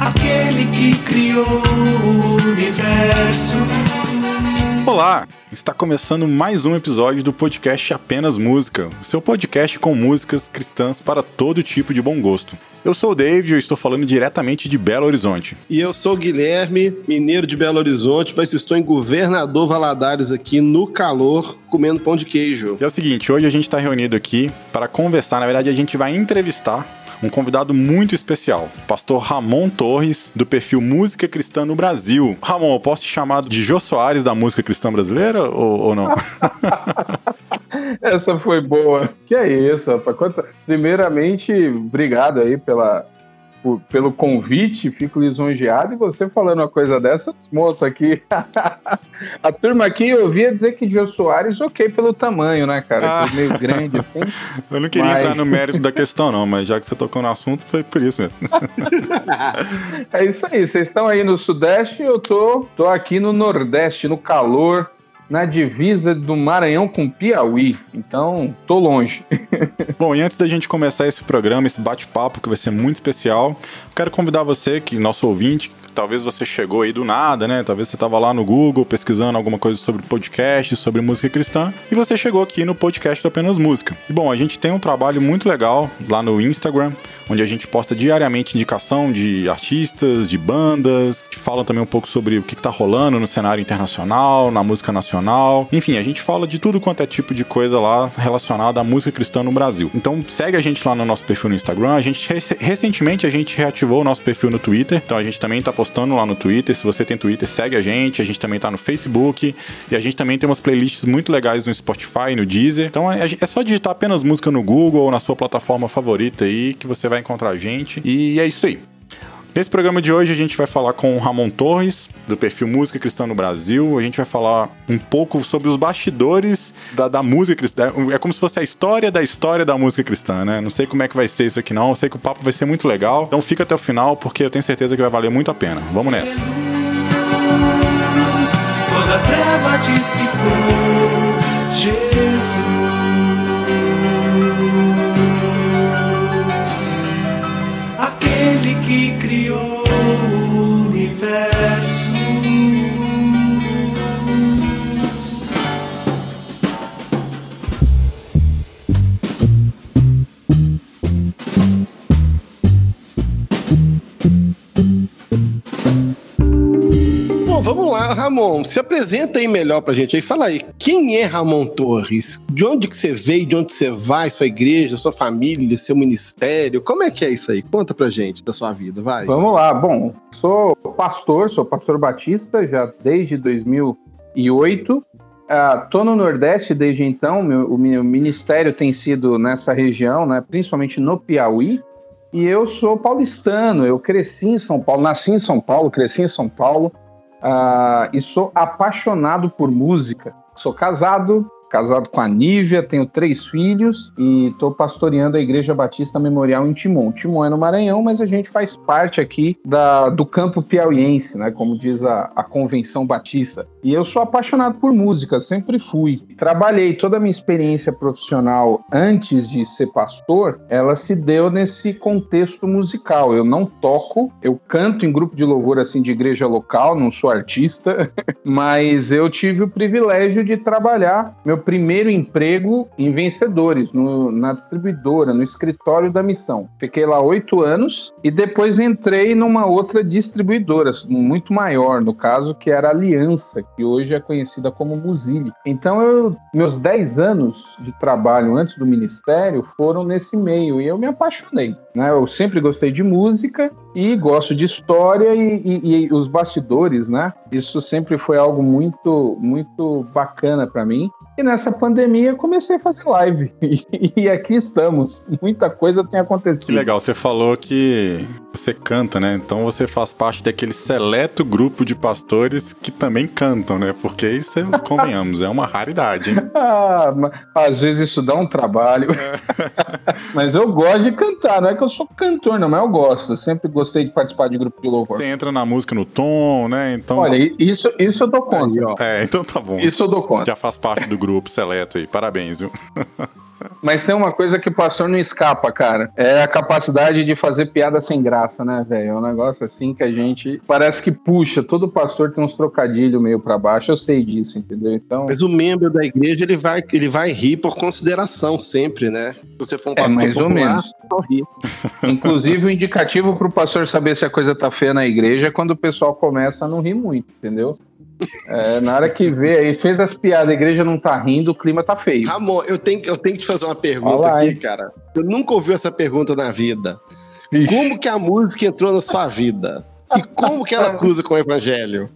Aquele que criou o universo. Olá, está começando mais um episódio do podcast Apenas Música, o seu podcast com músicas cristãs para todo tipo de bom gosto. Eu sou o David e eu estou falando diretamente de Belo Horizonte. E eu sou o Guilherme, mineiro de Belo Horizonte, mas estou em Governador Valadares aqui no calor, comendo pão de queijo. E é o seguinte, hoje a gente está reunido aqui para conversar, na verdade a gente vai entrevistar um convidado muito especial, pastor Ramon Torres, do perfil Música Cristã no Brasil. Ramon, eu posso te chamar de Jô Soares da música cristã brasileira ou, ou não? Essa foi boa. Que é isso, rapaz. Primeiramente, obrigado aí pela, por, pelo convite, fico lisonjeado. E você falando uma coisa dessa, desmonto aqui. a turma aqui eu ouvia dizer que Jô Soares, ok pelo tamanho, né, cara? Ah. Meio grande assim. Eu não queria Mas- entrar no mérito da questão, não, mas já que você tocou no assunto, foi por isso mesmo. É isso aí, vocês estão aí no Sudeste, eu tô, tô aqui no Nordeste, no calor, na divisa do Maranhão com Piauí. Então, tô longe. Bom, e antes da gente começar esse programa, esse bate-papo que vai ser muito especial, quero convidar você, que nosso ouvinte, que talvez você chegou aí do nada, né? Talvez você estava lá no Google pesquisando alguma coisa sobre podcast, sobre música cristã, e você chegou aqui no podcast do Apenas Música. E bom, a gente tem um trabalho muito legal lá no Instagram, onde a gente posta diariamente indicação de artistas, de bandas, que falam também um pouco sobre o que está rolando no cenário internacional, na música nacional. Enfim, a gente fala de tudo quanto é tipo de coisa lá relacionada à música cristã no Brasil. Então segue a gente lá no nosso perfil no Instagram. A gente rec- recentemente a gente reativou o nosso perfil no Twitter. Então a gente também tá postando lá no Twitter. Se você tem Twitter, segue a gente. A gente também tá no Facebook e a gente também tem umas playlists muito legais no Spotify, no Deezer. Então é, é só digitar apenas música no Google ou na sua plataforma favorita aí que você vai encontrar a gente. E é isso aí. Nesse programa de hoje a gente vai falar com o Ramon Torres, do perfil Música Cristã no Brasil. A gente vai falar um pouco sobre os bastidores da, da música cristã. É como se fosse a história da história da música cristã, né? Não sei como é que vai ser isso aqui não. Eu sei que o papo vai ser muito legal. Então fica até o final porque eu tenho certeza que vai valer muito a pena. Vamos nessa. Toda treva Bom, vamos lá, Ramon, se apresenta aí melhor pra gente aí. Fala aí, quem é Ramon Torres? De onde que você veio, de onde você vai, sua igreja, sua família, seu ministério? Como é que é isso aí? Conta pra gente da sua vida, vai. Vamos lá. Bom, sou pastor, sou pastor batista já desde 2008. Estou no Nordeste desde então. Meu, o meu ministério tem sido nessa região, né, principalmente no Piauí. E eu sou paulistano. Eu cresci em São Paulo, nasci em São Paulo, cresci em São Paulo. Ah, e sou apaixonado por música. Sou casado, casado com a Nívia, tenho três filhos e estou pastoreando a Igreja Batista Memorial em Timon. Timon é no Maranhão, mas a gente faz parte aqui da, do campo piauiense, né? Como diz a, a Convenção Batista. E eu sou apaixonado por música, sempre fui. Trabalhei toda a minha experiência profissional antes de ser pastor, ela se deu nesse contexto musical. Eu não toco, eu canto em grupo de louvor assim de igreja local, não sou artista, mas eu tive o privilégio de trabalhar meu primeiro emprego em Vencedores, no- na distribuidora, no escritório da missão. Fiquei lá oito anos e depois entrei numa outra distribuidora, muito maior, no caso, que era a Aliança, que hoje é conhecida como Muzili. Então, eu, meus dez anos de trabalho antes do ministério foram nesse meio e eu me apaixonei. Né? Eu sempre gostei de música e gosto de história e, e- e os bastidores, né? Isso sempre foi algo muito, muito bacana para mim. E nessa pandemia comecei a fazer live. E, aqui estamos. Muita coisa tem acontecido. Que legal, você falou que você canta, né? Então você faz parte daquele seleto grupo de pastores que também cantam, né? Porque isso, é, convenhamos, é uma raridade, hein? Ah, às vezes isso dá um trabalho. É. mas eu gosto de cantar, não é que eu sou cantor, não, mas eu gosto. Eu sempre gostei de participar de grupo de louvor. Você entra na música no tom, né? Então. Olha, isso, isso eu dou conta. É, então tá bom. Isso eu dou conta. Já faz parte do grupo seleto aí. Parabéns, viu? Mas tem uma coisa que o pastor não escapa, cara. É a capacidade de fazer piada sem graça, né, velho? É um negócio assim que a gente parece que puxa. Todo pastor tem uns trocadilhos meio para baixo. Eu sei disso, entendeu? Então. Mas o membro da igreja ele vai, ele vai rir por consideração sempre, né? Se você for um é, pastor é, mais popular, ou menos. rir. Inclusive o indicativo para o pastor saber se a coisa tá feia na igreja é quando o pessoal começa a não rir muito, entendeu? É, na hora que vê aí, fez as piadas, a igreja não tá rindo, o clima tá feio. Ramon, eu tenho, eu tenho que te fazer uma pergunta Olá, aqui, hein? cara. Eu nunca ouvi essa pergunta na vida. Ixi. Como que a música entrou na sua vida? E como que ela cruza com o evangelho?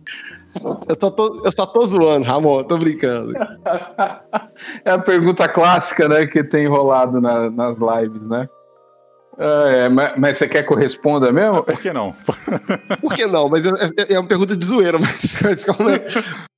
Eu, só tô, eu só tô zoando, Ramon, tô brincando. É a pergunta clássica, né, que tem rolado na, nas lives, né? É, mas, mas, você quer que eu responda mesmo? Ah, por que não? por que não? Mas é, é, é, uma pergunta de zoeira, mas, mas como, é,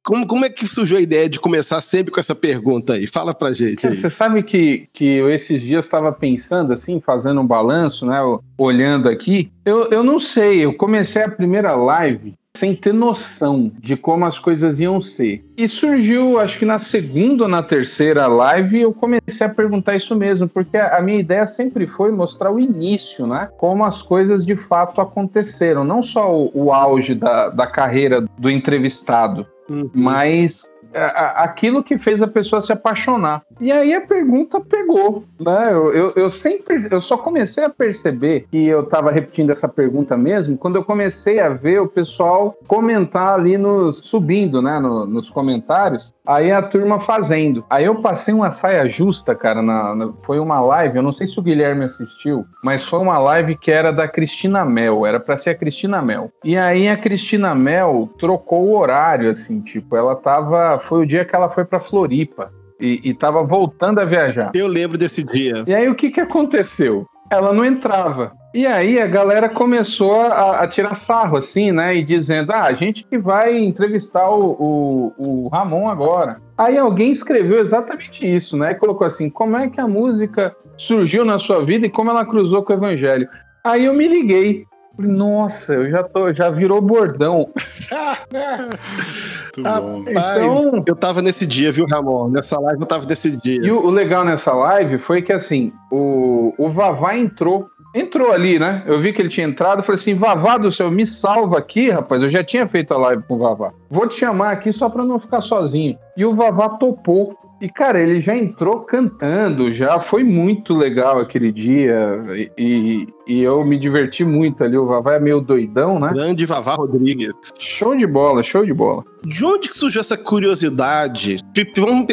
como, como, é, que surgiu a ideia de começar sempre com essa pergunta aí? Fala pra gente aí. Você sabe que, que eu esses dias estava pensando assim, fazendo um balanço, né? Olhando aqui. Eu, eu não sei, eu comecei a primeira live sem ter noção de como as coisas iam ser. E surgiu, acho que na segunda ou na terceira live, eu comecei a perguntar isso mesmo, porque a minha ideia sempre foi mostrar o início, né? Como as coisas de fato aconteceram. Não só o, o auge da, da carreira do entrevistado, Uhum. mas aquilo que fez a pessoa se apaixonar. E aí a pergunta pegou, né? Eu, eu, eu sempre, eu só comecei a perceber que eu estava repetindo essa pergunta mesmo quando eu comecei a ver o pessoal comentar ali nos subindo, né? No, nos comentários. Aí a turma fazendo. Aí eu passei uma saia justa, cara. Na, na, foi uma live. Eu não sei se o Guilherme assistiu, mas foi uma live que era da Cristina Mel. Era para ser a Cristina Mel. E aí a Cristina Mel trocou o horário, assim, tipo, ela tava foi o dia que ela foi para Floripa e, estava voltando a viajar. Eu lembro desse dia. E aí o que, que aconteceu? Ela não entrava. E aí a galera começou a, a, tirar sarro, assim, né? E dizendo, ah, a gente que vai entrevistar o, o, o, Ramon agora. Aí alguém escreveu exatamente isso, né? E colocou assim, como é que a música surgiu na sua vida e como ela cruzou com o evangelho. Aí eu me liguei. Nossa, eu já tô, já virou bordão. Rapaz, então, eu tava nesse dia, viu, Ramon? Nessa live eu tava nesse dia. E o, o legal nessa live foi que assim, o, o Vavá entrou. Entrou ali, né? Eu vi que ele tinha entrado, falei assim: Vavá do céu, me salva aqui, rapaz. Eu já tinha feito a live com o Vavá. Vou te chamar aqui só pra não ficar sozinho. E o Vavá topou. E, cara, ele já entrou cantando, já foi muito legal aquele dia. E, e eu me diverti muito ali. O Vavá é meio doidão, né? Grande Vavá Rodrigues. Show de bola, show de bola. De onde que surgiu essa curiosidade?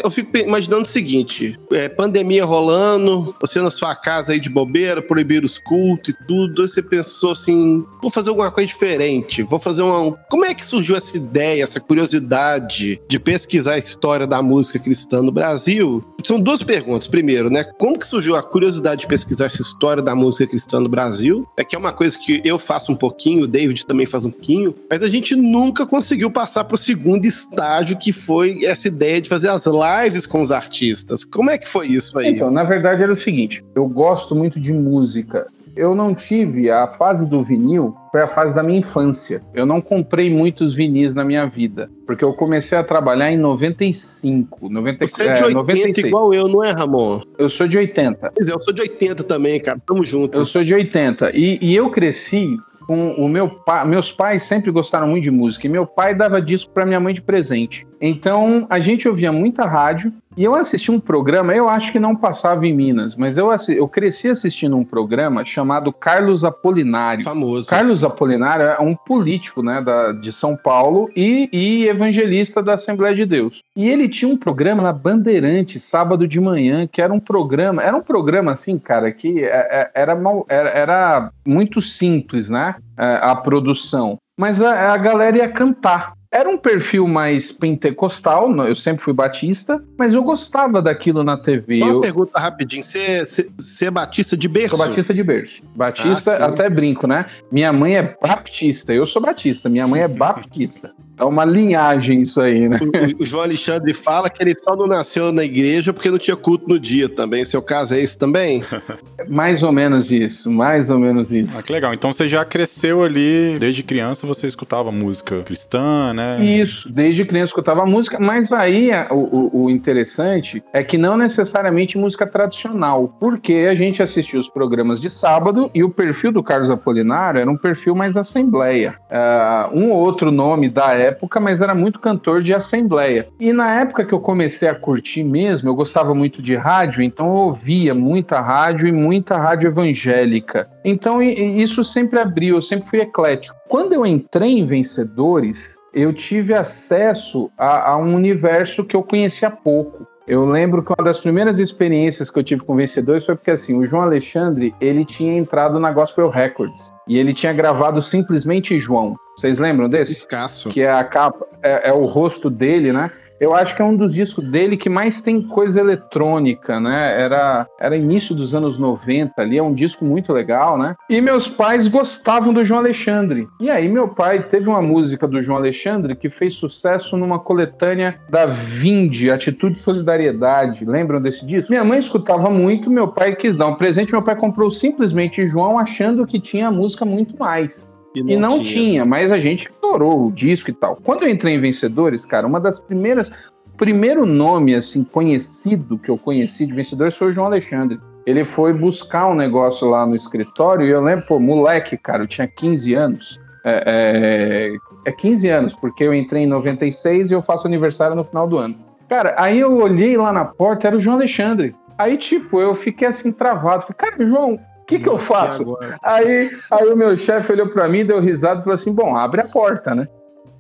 Eu fico imaginando o seguinte: é, pandemia rolando, você na sua casa aí de bobeira, proibir os cultos e tudo. Aí você pensou assim: vou fazer alguma coisa diferente, vou fazer uma. Como é que surgiu essa ideia, essa curiosidade de pesquisar a história da música cristã no Brasil? São duas perguntas. Primeiro, né? Como que surgiu a curiosidade de pesquisar essa história da música cristã no Brasil? Brasil. É que é uma coisa que eu faço um pouquinho, o David também faz um pouquinho, mas a gente nunca conseguiu passar para o segundo estágio, que foi essa ideia de fazer as lives com os artistas. Como é que foi isso aí? Então, na verdade era o seguinte, eu gosto muito de música eu não tive a fase do vinil, foi a fase da minha infância. Eu não comprei muitos vinis na minha vida, porque eu comecei a trabalhar em 95, 90, Você é de 80 é, 96. igual eu, não é, Ramon? Eu sou de 80. Pois é, eu sou de 80 também, cara. Tamo junto. Eu sou de 80 e, e eu cresci com o meu pai, meus pais sempre gostaram muito de música e meu pai dava disco para minha mãe de presente. Então a gente ouvia muita rádio e eu assisti um programa, eu acho que não passava em Minas, mas eu, eu cresci assistindo um programa chamado Carlos Apolinário. Famoso. Carlos Apolinário é um político né, da, de São Paulo e, e evangelista da Assembleia de Deus. E ele tinha um programa na Bandeirante, sábado de manhã, que era um programa, era um programa assim, cara, que é, é, era, era, era muito simples, né? É, a produção. Mas a, a galera ia cantar. Era um perfil mais pentecostal, eu sempre fui batista, mas eu gostava daquilo na TV. Só uma eu... pergunta rapidinho, você, é batista de berço? Sou batista de berço. Batista, ah, até brinco, né? Minha mãe é baptista, eu sou batista, minha mãe é baptista. É uma linhagem isso aí, né? O, o, João Alexandre fala que ele só não nasceu na igreja porque não tinha culto no dia também. Seu caso é esse também? mais ou menos isso, mais ou menos isso. Ah, que legal. Então você já cresceu ali, desde criança você escutava música cristã, né? Isso, desde criança escutava música, mas aí o, o, o interessante é que não necessariamente música tradicional, porque a gente assistia os programas de sábado e o perfil do Carlos Apolinário era um perfil mais assembleia. Uh, um outro nome da época época, mas era muito cantor de assembleia. E na época que eu comecei a curtir mesmo, eu gostava muito de rádio, então eu ouvia muita rádio e muita rádio evangélica. Então isso sempre abriu, eu sempre fui eclético. Quando eu entrei em Vencedores, eu tive acesso a, a um universo que eu conhecia pouco. Eu lembro que uma das primeiras experiências que eu tive com vencedores foi porque assim, o João Alexandre, ele tinha entrado na Gospel Records e ele tinha gravado simplesmente João. Vocês lembram desse? Escasso. Que é a capa, é, é o rosto dele, né? Eu acho que é um dos discos dele que mais tem coisa eletrônica, né? Era, era início dos anos 90 ali, é um disco muito legal, né? E meus pais gostavam do João Alexandre. E aí meu pai teve uma música do João Alexandre que fez sucesso numa coletânea da Vinde, Atitude e Solidariedade. Lembram desse disco? Minha mãe escutava muito, meu pai quis dar um presente, meu pai comprou simplesmente João achando que tinha a música muito mais. E não, e não tinha. tinha. mas a gente adorou o disco e tal. Quando eu entrei em Vencedores, cara, uma das primeiras. Primeiro nome, assim, conhecido que eu conheci de Vencedores foi o João Alexandre. Ele foi buscar um negócio lá no escritório e eu lembro, pô, moleque, cara, eu tinha 15 anos. É, é, é 15 anos, porque eu entrei em 96 e eu faço aniversário no final do ano. Cara, aí eu olhei lá na porta, era o João Alexandre. Aí, tipo, eu fiquei assim travado. Falei, cara, João, que, que eu faço? Aí, aí o meu chefe olhou para mim, deu risada e falou assim: bom, abre a porta, né?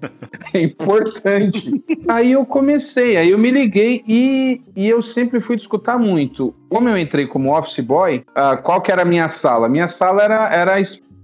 É importante. aí eu comecei, aí eu me liguei e, e eu sempre fui escutar muito. Como eu entrei como office boy, uh, qual que era a minha sala? Minha sala era, era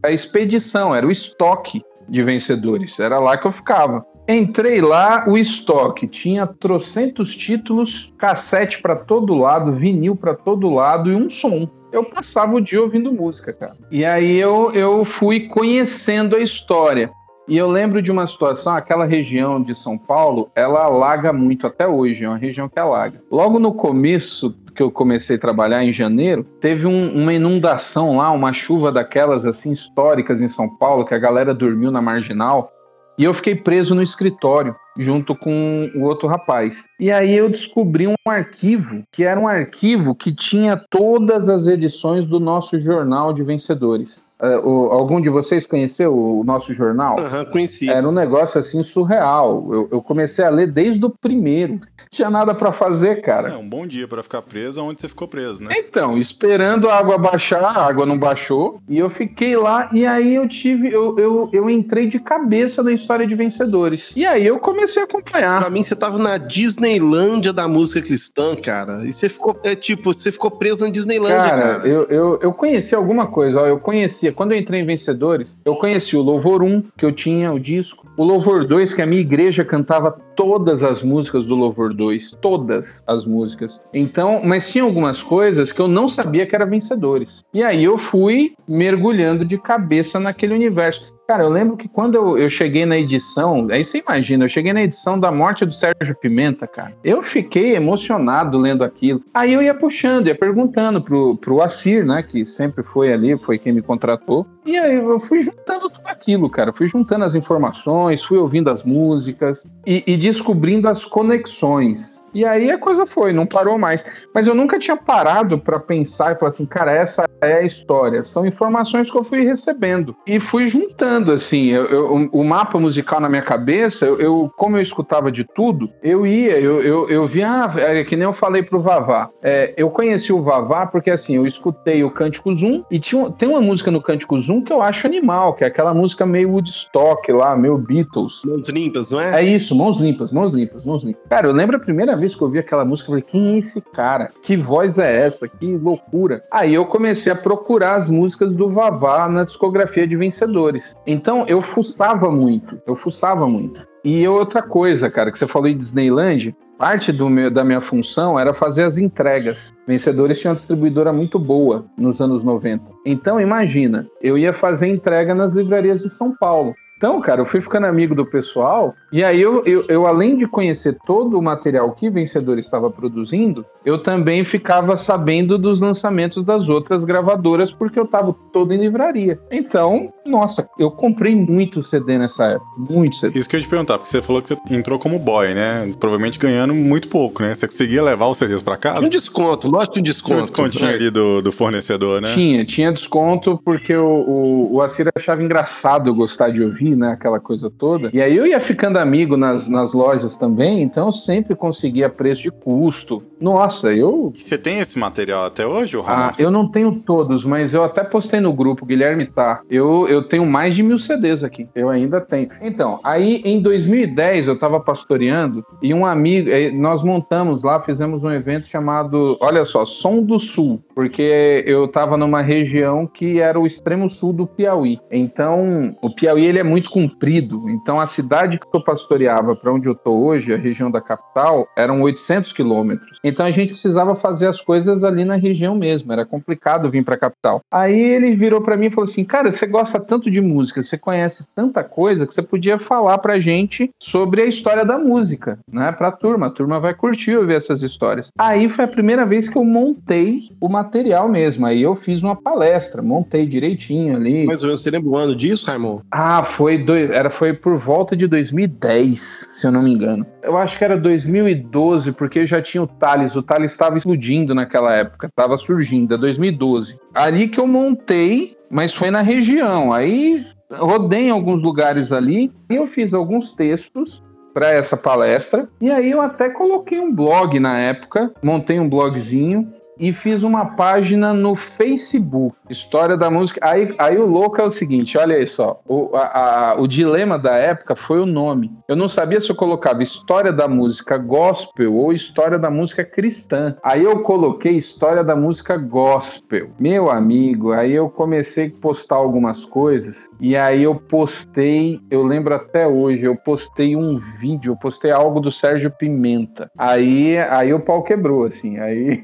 a expedição, era o estoque de vencedores. Era lá que eu ficava. Entrei lá, o estoque tinha trocentos títulos, cassete para todo lado, vinil para todo lado e um som eu passava o dia ouvindo música, cara. E aí eu, eu fui conhecendo a história. E eu lembro de uma situação, aquela região de São Paulo, ela alaga muito até hoje, é uma região que alaga. Logo no começo que eu comecei a trabalhar em janeiro, teve um, uma inundação lá, uma chuva daquelas assim históricas em São Paulo, que a galera dormiu na marginal. E eu fiquei preso no escritório junto com o outro rapaz. E aí eu descobri um arquivo, que era um arquivo que tinha todas as edições do nosso jornal de vencedores. Uh, o, algum de vocês conheceu o nosso jornal? Aham, uhum, conheci. Era um negócio assim surreal. Eu, eu, comecei a ler desde o primeiro. Tinha nada para fazer, cara. É um bom dia para ficar preso onde você ficou preso, né? Então, esperando a água baixar, a água não baixou. E eu fiquei lá, e aí eu tive. Eu, eu, eu entrei de cabeça na história de vencedores. E aí eu comecei a acompanhar. Pra mim, você tava na Disneylândia da música cristã, cara. E você ficou, é tipo, você ficou preso na Disneylândia, cara. cara. Eu, eu, eu conheci alguma coisa, ó. Eu conheci conhecia, quando eu entrei em Vencedores, eu conheci o Louvor 1, que eu tinha o disco, o Louvor 2, que a minha igreja cantava todas as músicas do Louvor 2, todas as músicas. Então, mas tinha algumas coisas que eu não sabia que eram vencedores. E aí eu fui mergulhando de cabeça naquele universo. Cara, eu lembro que quando eu, eu, cheguei na edição, aí você imagina, eu cheguei na edição da morte do Sérgio Pimenta, cara. Eu fiquei emocionado lendo aquilo. Aí eu ia puxando, ia perguntando pro, pro Assir, né, que sempre foi ali, foi quem me contratou. E aí eu fui juntando tudo aquilo, cara. Fui juntando as informações, fui ouvindo as músicas e, e descobrindo as conexões. E aí a coisa foi, não parou mais. Mas eu nunca tinha parado para pensar e falar assim, cara, essa é a história. São informações que eu fui recebendo e fui juntando assim. Eu, eu, o mapa musical na minha cabeça, eu, eu, como eu escutava de tudo, eu ia, eu, eu, eu via, ah, é, que nem eu falei pro Vavá. É, eu conheci o Vavá porque assim, eu escutei o Cântico Zoom e tinha, tem uma música no Cântico Zoom que eu acho animal, que é aquela música meio Woodstock lá, meio Beatles. Mãos limpas, não é? É isso, mãos limpas, mãos limpas, mãos limpas. Cara, eu lembro a primeira vez que eu ouvi aquela música, eu falei, quem é esse cara? Que voz é essa? Que loucura. Aí eu comecei a procurar as músicas do Vavá na discografia de vencedores. Então eu fuçava muito, eu fuçava muito. E outra coisa, cara, que você falou em Disneyland, parte meu, da minha função era fazer as entregas. Vencedores tinham uma distribuidora muito boa nos anos 90. Então, imagina, eu ia fazer entrega nas livrarias de São Paulo. Então, cara, eu fui ficando amigo do pessoal, e aí eu, eu, eu, além de conhecer todo o material que Vencedor estava produzindo, eu também ficava sabendo dos lançamentos das outras gravadoras, porque eu estava todo em livraria. Então, nossa, eu comprei muito CD nessa época, muito CD. Isso que eu ia te perguntar, porque você falou que você entrou como boy, né? Provavelmente ganhando muito pouco, né? Você conseguia levar os CDs para casa? Tinha um desconto, lógico que um desconto. Tinha um descontinho é. ali do, do fornecedor, né? Tinha, tinha desconto, porque o, o, o Assir achava engraçado gostar de ouvir né? Aquela coisa toda. E aí eu ia ficando amigo nas, nas lojas também, então eu sempre conseguia preço de custo. Nossa, eu. Você tem esse material até hoje, Ramon? Ah, eu não tenho todos, mas eu até postei no grupo, Guilherme tá. Eu, eu tenho mais de mil CDs aqui. Eu ainda tenho. Então, aí em 2010 eu tava pastoreando e um amigo, eh, nós montamos lá, fizemos um evento chamado, olha só, Som do Sul, porque eu tava numa região que era o extremo sul do Piauí. Então, o Piauí ele é muito muito comprido. Então, a cidade que eu pastoreava para onde eu estou hoje, a região da capital, eram 800 quilômetros. Então, a gente precisava fazer as coisas ali na região mesmo. Era complicado vir para a capital. Aí ele virou para mim e falou assim: Cara, você gosta tanto de música, você conhece tanta coisa que você podia falar para gente sobre a história da música, né? Para a turma. A turma vai curtir ouvir essas histórias. Aí foi a primeira vez que eu montei o material mesmo. Aí eu fiz uma palestra, montei direitinho ali. Mas você lembra o ano disso, Raimon? Ah, foi foi, era, foi por volta de 2010, se eu não me engano. Eu acho que era 2012, porque já tinha o Thales. O Thales estava explodindo naquela época, estava surgindo, é 2012. Ali que eu montei, mas foi na região. Aí rodei em alguns lugares ali e eu fiz alguns textos para essa palestra. E aí eu até coloquei um blog na época, montei um blogzinho e fiz uma página no Facebook, História da Música. Aí, aí o louco é o seguinte: olha aí só, o, a, a, o dilema da época foi o nome. Eu não sabia se eu colocava História da Música Gospel ou História da Música Cristã. Aí eu coloquei História da Música Gospel. Meu amigo, aí eu comecei a postar algumas coisas e aí eu postei, eu lembro até hoje, eu postei um vídeo, eu postei algo do Sérgio Pimenta. Aí, aí o pau quebrou, assim. Aí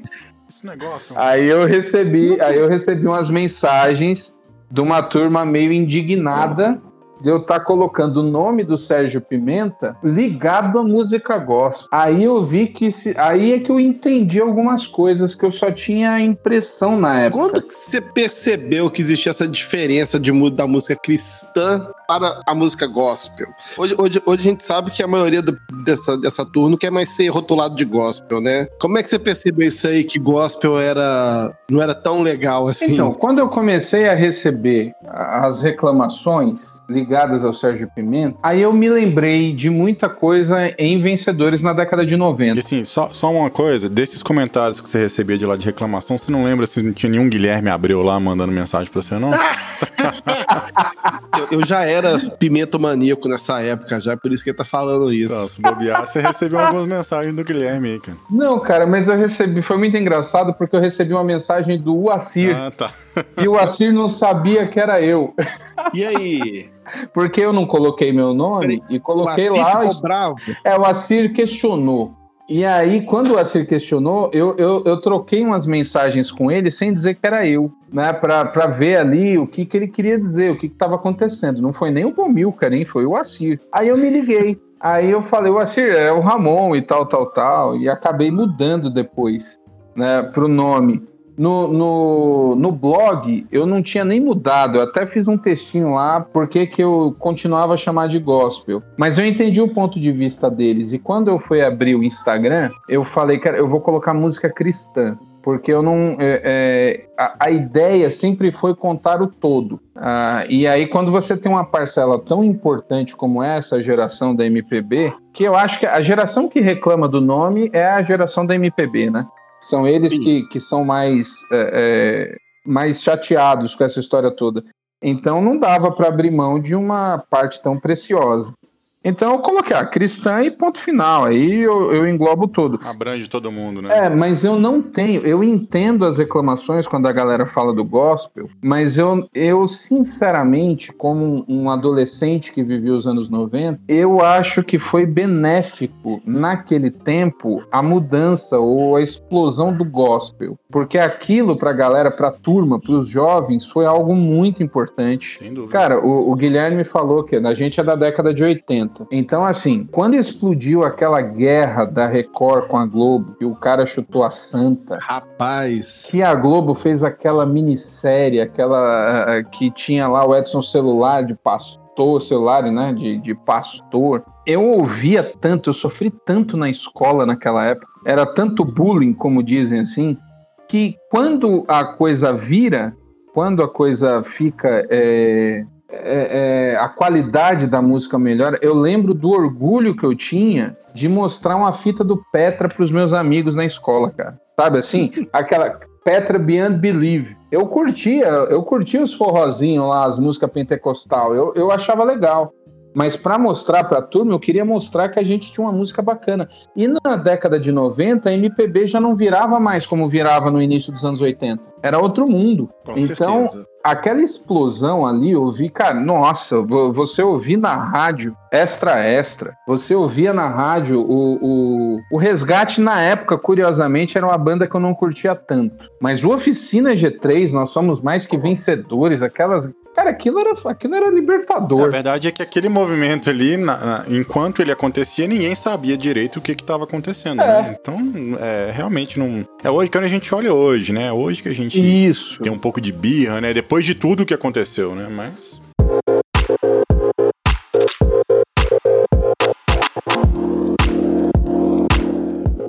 esse negócio. Aí eu recebi, aí eu recebi umas mensagens de uma turma meio indignada de eu estar tá colocando o nome do Sérgio Pimenta ligado à música gospel. Aí eu vi que se, aí é que eu entendi algumas coisas que eu só tinha impressão na época. Quando que você percebeu que existia essa diferença de da música cristã para a música gospel? Hoje, hoje, hoje a gente sabe que a maioria do, dessa, dessa turma não quer mais ser rotulado de gospel, né? Como é que você percebeu isso aí que gospel era não era tão legal assim? Então, quando eu comecei a receber as reclamações ligadas ao Sérgio Pimenta, aí eu me lembrei de muita coisa em Vencedores na década de 90. E assim, só, só uma coisa, desses comentários que você recebia de lá de reclamação, você não lembra se não tinha nenhum Guilherme Abreu lá mandando mensagem pra você, não? eu, eu, já era pimento maníaco nessa época, já, por isso que ele tá falando isso. Então, se bobear, você recebeu algumas mensagens do Guilherme aí, cara. Não, cara, mas eu recebi, foi muito engraçado porque eu recebi uma mensagem do Uacir. Ah, tá. e o Uacir não sabia que era eu. E aí? Porque eu não coloquei meu nome e coloquei o lá. Ficou bravo. É, o Assir questionou. E aí, quando o Assir questionou, eu, eu, eu, troquei umas mensagens com ele sem dizer que era eu, né? Pra ver ali o que, que ele queria dizer, o que estava acontecendo. Não foi nem o Bomilcar, nem foi o Assir. Aí eu me liguei. Aí eu falei, o Assir é o Ramon e tal, tal, tal. E acabei mudando depois, né, pro nome. No, no, no blog, eu não tinha nem mudado. Eu até fiz um textinho lá porque que eu continuava a chamar de gospel. Mas eu entendi o ponto de vista deles. E quando eu fui abrir o Instagram, eu falei, cara, eu vou colocar música cristã porque eu não. É, é, a, a, ideia sempre foi contar o todo. Ah, e aí, quando você tem uma parcela tão importante como essa, a geração da MPB, que eu acho que a geração que reclama do nome é a geração da MPB, né? São eles que, que são mais, é, é, mais chateados com essa história toda. Então não dava para abrir mão de uma parte tão preciosa. Então eu coloquei, ah, cristã e ponto final. Aí eu, eu englobo tudo. Abrange todo mundo, né? É, mas eu não tenho. Eu entendo as reclamações quando a galera fala do gospel, mas eu, eu sinceramente, como um adolescente que viveu os anos 90, eu acho que foi benéfico naquele tempo a mudança ou a explosão do gospel. Porque aquilo pra galera, pra turma, pros jovens, foi algo muito importante. Sem dúvida. Cara, o, o Guilherme falou que a gente é da década de 80. Então, assim, quando explodiu aquela guerra da Record com a Globo, que o cara chutou a santa, Rapaz. que a Globo fez aquela minissérie, aquela uh, que tinha lá o Edson Celular de pastor, celular, né, de, de pastor. Eu ouvia tanto, eu sofri tanto na escola naquela época, era tanto bullying, como dizem assim, que quando a coisa vira, quando a coisa fica é, é, é, a qualidade da música melhora, eu lembro do orgulho que eu tinha de mostrar uma fita do Petra para os meus amigos na escola, cara. Sabe assim? Aquela Petra Beyond Believe. Eu curtia, eu curtia os forrozinhos lá, as músicas pentecostal. Eu, eu achava legal. Mas para mostrar para a turma, eu queria mostrar que a gente tinha uma música bacana. E na década de 90, a MPB já não virava mais como virava no início dos anos 80. Era outro mundo. Com então, certeza. aquela explosão ali, eu vi, cara, nossa, vo- você ouvir na rádio extra extra, você ouvia na rádio o, o, o Resgate na época, curiosamente, era uma banda que eu não curtia tanto. Mas o Oficina G3, nós somos mais que vencedores, aquelas. Cara, aquilo era, aquilo era A libertador. verdade é que aquele movimento ali, na- na- enquanto ele acontecia, ninguém sabia direito o que estava acontecendo, É. né? Então, é, realmente não. É hoje quando a gente olha hoje, né? Hoje que a gente Isso. tem um pouco de birra, né? Depois de tudo que aconteceu, né? Mas.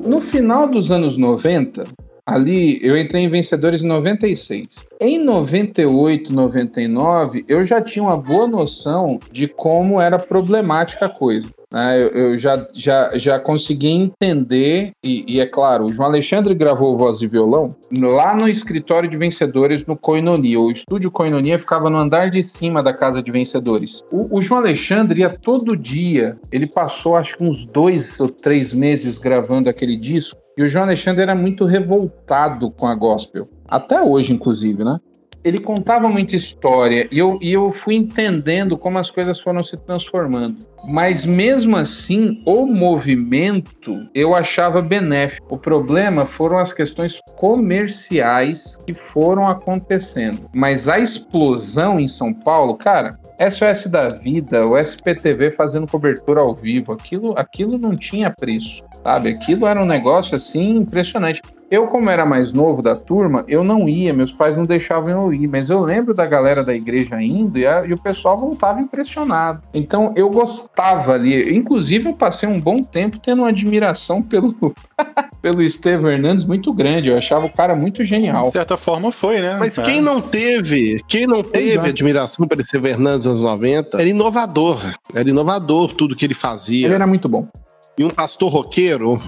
No final dos anos 90, ali eu entrei em Vencedores em 96. Em 98, 99, eu já tinha uma boa noção de como era problemática a coisa. Né? Eu, eu já, já, já consegui entender, e, e é claro, o João Alexandre gravou voz e violão lá no escritório de Vencedores no Coinonia. O estúdio Coinonia ficava no andar de cima da casa de Vencedores. O, o João Alexandre ia todo dia, ele passou acho que uns dois ou três meses gravando aquele disco. E o João Alexandre era muito revoltado com a gospel. Até hoje, inclusive, né? Ele contava muita história e eu, e eu fui entendendo como as coisas foram se transformando. Mas mesmo assim, o movimento eu achava benéfico. O problema foram as questões comerciais que foram acontecendo. Mas a explosão em São Paulo, cara, SOS da Vida, o SPTV fazendo cobertura ao vivo, aquilo, aquilo não tinha preço, sabe? Aquilo era um negócio assim impressionante. Eu, como era mais novo da turma, eu não ia, meus pais não deixavam eu ir, mas eu lembro da galera da igreja indo e, a- e o pessoal voltava impressionado. Então eu gostava ali, inclusive eu passei um bom tempo tendo uma admiração pelo, pelo Estevão Hernandes muito grande, eu achava o cara muito genial. De certa forma foi, né? Mas É. quem não teve, quem não teve é. admiração por esse Fernandes nos anos 90, era inovador. Era inovador tudo que ele fazia. Ele era muito bom. E um pastor roqueiro,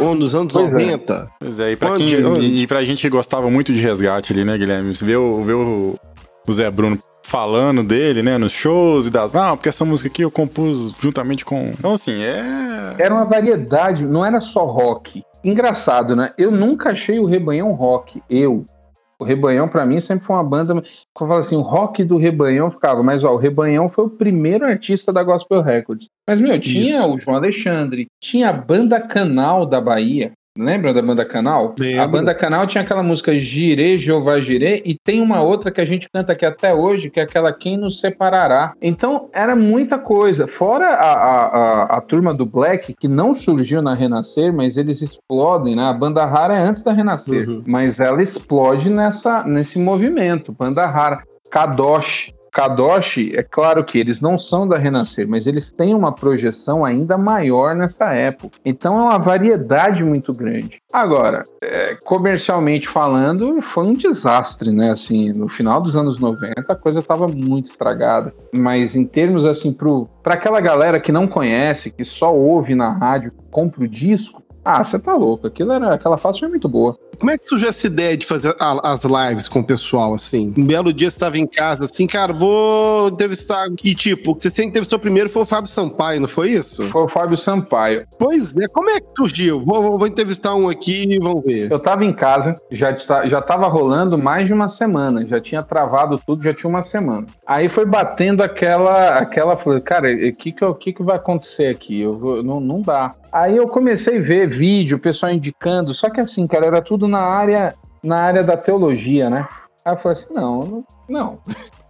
um nos anos Pois é. 90. Pois é, e pra, Onde- quem, onde? e, e pra gente que gostava muito de resgate ali, né, Guilherme? Ver o, ver o, o Zé Bruno falando dele, né, nos shows e das. Não, porque essa música aqui eu compus juntamente com. Então, assim, é. Era uma variedade, não era só rock. Engraçado, né? Eu nunca achei o Rebanhão rock. Eu. O Rebanhão, pra mim, sempre foi uma banda. que Eu falo assim, o rock do Rebanhão ficava, mas ó, o Rebanhão foi o primeiro artista da Gospel Records. Mas, meu, tinha Isso. o João Alexandre, tinha a banda Canal da Bahia. Lembra da banda Canal? Lembro. A banda Canal tinha aquela música Girê, Jeová Girê, e tem uma outra que a gente canta aqui até hoje, que é aquela Quem Nos Separará. Então, era muita coisa. Fora a, a, a, a turma do Black, que não surgiu na Renascer, mas eles explodem, né? A banda rara é antes da Renascer, Uhum. mas ela explode nessa, nesse movimento. Banda rara. Kadosh. Kadosh, é claro que eles não são da Renascer, mas eles têm uma projeção ainda maior nessa época. Então é uma variedade muito grande. Agora, é, comercialmente falando, foi um desastre, né? Assim, no final dos anos 90 a coisa estava muito estragada. Mas em termos assim, para aquela galera que não conhece, que só ouve na rádio, compra o disco, ah, você tá louco. Aquilo era, aquela fase foi muito boa. como é que surgiu essa ideia de fazer a- as lives com o pessoal, assim? Um belo dia você estava em casa, assim, cara, vou entrevistar. E tipo, você sempre entrevistou primeiro foi o Fábio Sampaio, não foi isso? Foi o Fábio Sampaio. Pois é, como é que surgiu? Vou, vou- vou entrevistar um aqui e vamos ver. Eu tava em casa, já, já tava rolando mais de uma semana, já tinha travado tudo, já tinha uma semana. Aí foi batendo aquela, aquela, cara, o que que, que que vai acontecer aqui? Eu vou- não, não dá. Aí eu comecei a ver vídeo, o pessoal indicando, só que assim, cara, era tudo na área, na área da teologia, né? Aí eu falei assim, não, não,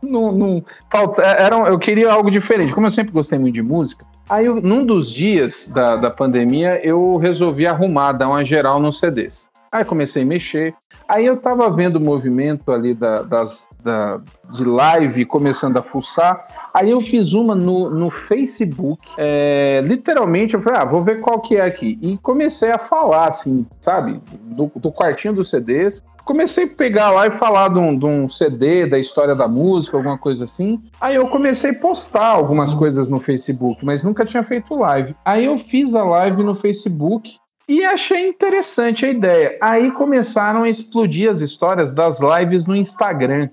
não, não, falta, era, um- eu queria algo diferente. Como eu sempre gostei muito de música, Aí, eu- num dos dias da, da pandemia, eu resolvi arrumar, dar uma geral nos CDs. Aí comecei a mexer. Aí eu tava vendo o movimento ali da, das, da, de live, começando a fuçar. Aí eu fiz uma no, no Facebook. É, literalmente, eu falei, ah, vou ver qual que é aqui. E comecei a falar, assim, sabe? Do, do quartinho dos CDs. Comecei a pegar lá e falar de um, de um CD, da história da música, alguma coisa assim. Aí eu comecei a postar algumas coisas no Facebook, mas nunca tinha feito live. Aí eu fiz a live no Facebook e achei interessante a ideia. Aí começaram a explodir as histórias das lives no Instagram.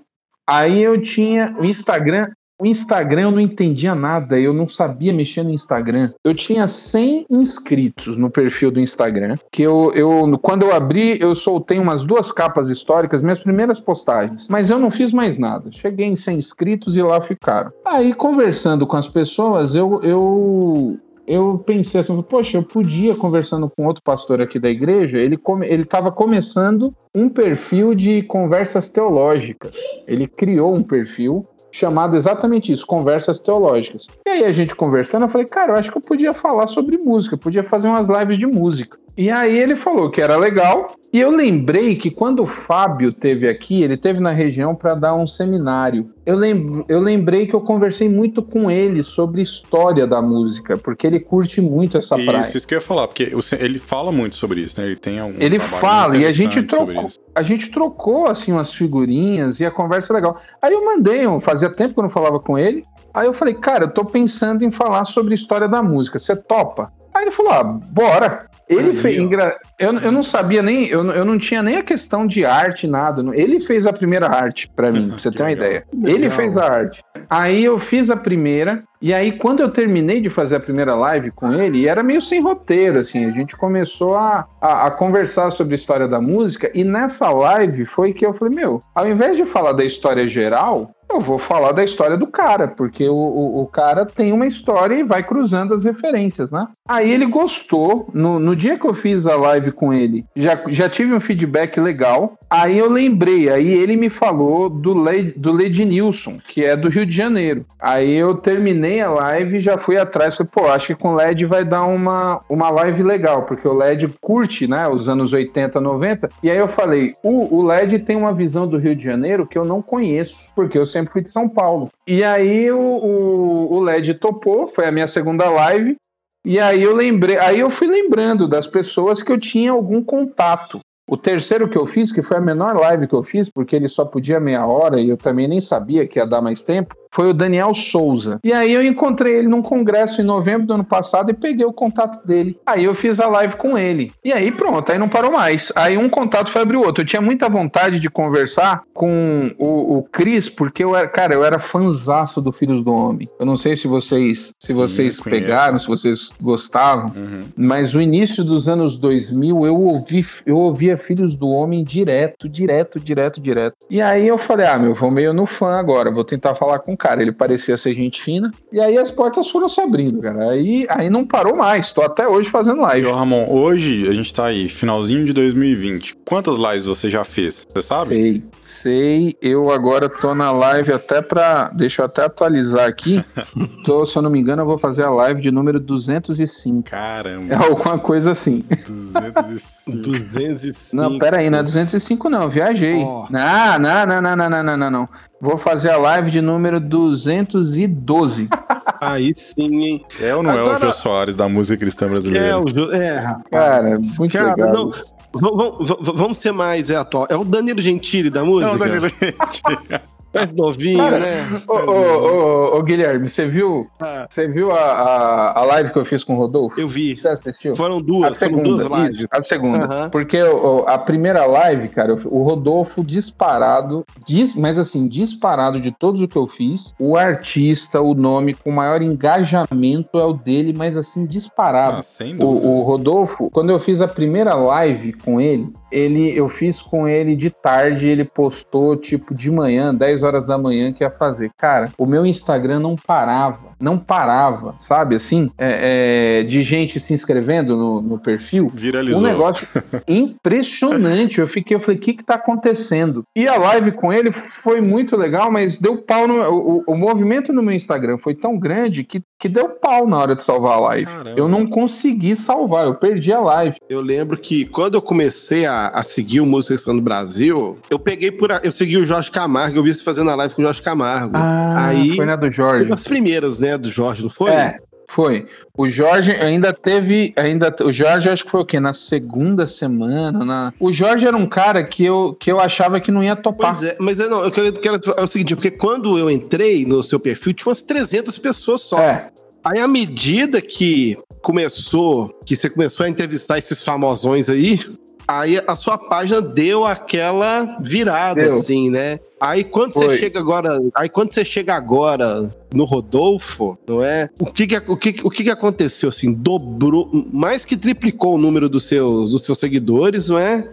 Aí eu tinha o Instagram. O Instagram eu não entendia nada, eu não sabia mexer no Instagram. Eu tinha 100 inscritos no perfil do Instagram, que eu, eu quando eu abri, eu soltei umas duas capas históricas, minhas primeiras postagens, mas eu não fiz mais nada. Cheguei em 100 inscritos e lá ficaram. Aí conversando com as pessoas, eu, eu eu pensei assim, poxa, eu podia, conversando com outro pastor aqui da igreja, ele come, estava começando um perfil de conversas teológicas. Ele criou um perfil chamado exatamente isso, conversas teológicas. E aí a gente conversando, eu falei, cara, eu acho que eu podia falar sobre música, podia fazer umas lives de música. E aí ele falou que era legal, e eu lembrei que quando o Fábio teve aqui, ele teve na região para dar um seminário. Eu, lembro, eu lembrei que eu conversei muito com ele sobre história da música, porque ele curte muito essa praia. Isso, isso que eu ia falar, porque ele fala muito sobre isso, né? Ele tem algum Ele fala muito e a gente trocou, isso. a gente trocou assim umas figurinhas e a conversa é legal. Aí eu mandei, um- fazia tempo que eu não falava com ele. Aí eu falei, cara, eu tô pensando em falar sobre história da música. Você topa? Aí ele falou, ah, bora. Ele fez. engra- Eu, eu não sabia nem. Eu, não- eu não tinha nem a questão de arte, nada. Ele fez a primeira arte pra mim, pra você ter uma legal. ideia. Ele Legal. fez a arte. Aí eu fiz a primeira. E aí, quando eu terminei de fazer a primeira live com ele, era meio sem roteiro, assim. A gente começou a, a, a conversar sobre a história da música. E nessa live foi que eu falei: Meu, ao invés de falar da história geral, eu vou falar da história do cara, porque o, o, o cara tem uma história e vai cruzando as referências, né? Aí ele gostou. No, no dia que eu fiz a live com ele, já, já tive um feedback legal. Aí eu lembrei, aí ele me falou do, Le, do Lednilson, que é do Rio de Janeiro. Aí eu terminei a live e já fui atrás. Falei, pô, acho que com LED vai dar uma, uma live legal, porque o LED curte, né, os anos 80, 90. E aí eu falei, o, o LED tem uma visão do Rio de Janeiro que eu não conheço, porque eu sempre fui de São Paulo. E aí o, o, o LED topou, foi a minha segunda live. E aí eu lembrei, aí eu fui lembrando das pessoas que eu tinha algum contato. O terceiro que eu fiz, que foi a menor live que eu fiz, porque ele só podia meia hora e eu também nem sabia que ia dar mais tempo, foi o Daniel Souza. E aí eu encontrei ele num congresso em novembro do ano passado e peguei o contato dele. Aí eu fiz a live com ele. E aí pronto, aí não parou mais. Aí um contato foi abrir o outro. Eu tinha muita vontade de conversar com o, o Cris, porque eu era, cara, eu era fanzaço do Filhos do Homem. Eu não sei se vocês, se Sim, vocês pegaram, se vocês gostavam. Uhum. Mas o início dos anos 2000, eu ouvi, eu ouvia Filhos do Homem direto, direto, direto, direto. E aí eu falei, ah, meu, vou meio no fã agora, vou tentar falar com o cara, ele parecia ser gente fina. E aí as portas foram se abrindo, cara. Aí, aí não parou mais, tô até hoje fazendo live. Ô, Ramon, hoje a gente tá aí, finalzinho de 2020. Quantas lives você já fez? Você sabe? Sei, sei. Eu agora tô na live até pra. Deixa eu até atualizar aqui. tô, se eu não me engano, eu vou fazer a live de número 205. Caramba. É alguma coisa assim. 205. 205. Não, pera aí, não é 205 não, eu viajei. Oh. Não, não, não, não, não, não, não, não. Vou fazer a live de número 212. Aí sim, hein? É ou não é o Agora- Jô Soares da música cristã brasileira? É, o Ju- é, rapaz. Cara, muito Cara, legal. não- isso. v- v- v- vamos ser mais é, atual. É o Danilo Gentili da música? Não, Danilo Gentili. Mais novinho, Cara, né? Ô, ô, ô, ô, Guilherme, você viu, Ah. você viu a, a, a live que eu fiz com o Rodolfo? Eu vi. Você assistiu? Foram duas, foram segunda, duas lives. a segunda. Aham. Porque o- a primeira live, cara, o Rodolfo disparado, dis- mas assim, disparado de todos o que eu fiz, o artista, o nome com maior engajamento é o dele, mas assim, disparado. Ah, sem O, dúvida. o Rodolfo, quando eu fiz a primeira live com ele, ele, eu fiz com ele de tarde, ele postou tipo de manhã, 10 horas da manhã que ia fazer. Cara, o meu Instagram não parava, não parava, sabe assim? É, é, de gente se inscrevendo no, no perfil. Viralizou. Um negócio impressionante. Eu fiquei, eu falei, o que que tá acontecendo? E a live com ele foi muito legal, mas deu pau no. O, o- movimento no meu Instagram foi tão grande que, que deu pau na hora de salvar a live. Caramba. Eu não consegui salvar, eu perdi a live. Eu lembro que quando eu comecei a, a seguir o Música no Brasil, eu peguei por. a- Eu segui o Jorge Camargo, eu vi você fazendo a live com o Jorge Camargo. Ah, Aí- foi na do Jorge. das primeiras, né, do Jorge, não foi? É, foi. O Jorge ainda teve. ainda O Jorge acho que foi o quê? Na segunda semana. Na... O Jorge era um cara que eu, que eu achava que não ia topar. Pois é, mas é, não, eu quero, quero- é o seguinte, porque quando eu entrei no seu perfil, tinha umas 300 pessoas só. É, Aí, à medida que começou, que você começou a entrevistar esses famosões aí, aí a sua página deu aquela virada, Deu. assim, né? Aí quando você chega agora, aí quando você chega agora no Rodolfo, não é? O que que, o que, o que que aconteceu assim? Dobrou, mais que triplicou o número dos seus, dos seus seguidores, não é?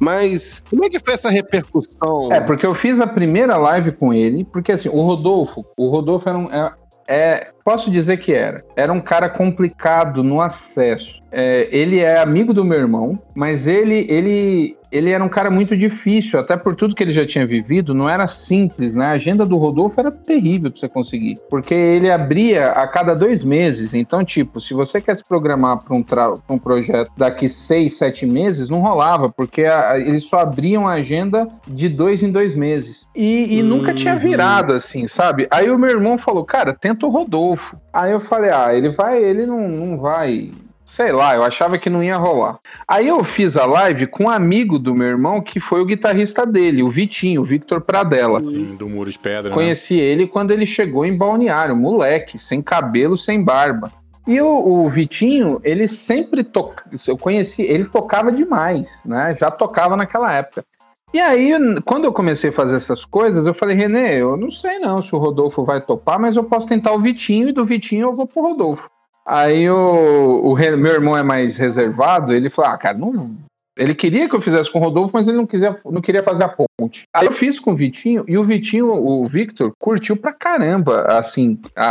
Mas como é que foi essa repercussão? É, porque eu fiz a primeira live com ele, porque assim, o Rodolfo, o Rodolfo era um. É, é- posso dizer que era. Era um cara complicado no acesso. É, ele é amigo do meu irmão, mas ele, ele, ele era um cara muito difícil, até por tudo que ele já tinha vivido, não era simples, né? A agenda do Rodolfo era terrível pra você conseguir, porque ele abria a cada dois meses. Então, tipo, se você quer se programar para um, um projeto daqui seis, sete meses, não rolava, porque a- a- eles só abriam a agenda de dois em dois meses. E, e nunca tinha Uhum. virado, assim, sabe? Aí o meu irmão falou, cara, tenta o Rodolfo. Aí eu falei, ah, ele vai, ele não, não vai. Sei lá, eu achava que não ia rolar. Aí eu fiz a live com um amigo do meu irmão, que foi o guitarrista dele, o Vitinho, o Victor Pradella. Sim, do muro de pedra, né? Conheci ele quando ele chegou em Balneário, moleque, sem cabelo, sem barba. E o, o Vitinho, ele sempre toca, eu conheci, ele tocava demais, né? Já tocava naquela época. E aí, quando eu comecei a fazer essas coisas, eu falei, Renê, eu não sei não se o Rodolfo vai topar, mas eu posso tentar o Vitinho e do Vitinho eu vou pro Rodolfo. Aí o, o meu irmão é mais reservado, ele falou, ah, cara, não. Ele queria que eu fizesse com o Rodolfo, mas ele não, não queria fazer a ponte. Aí eu fiz com o Vitinho, e o Vitinho, o Victor, curtiu pra caramba, assim, a,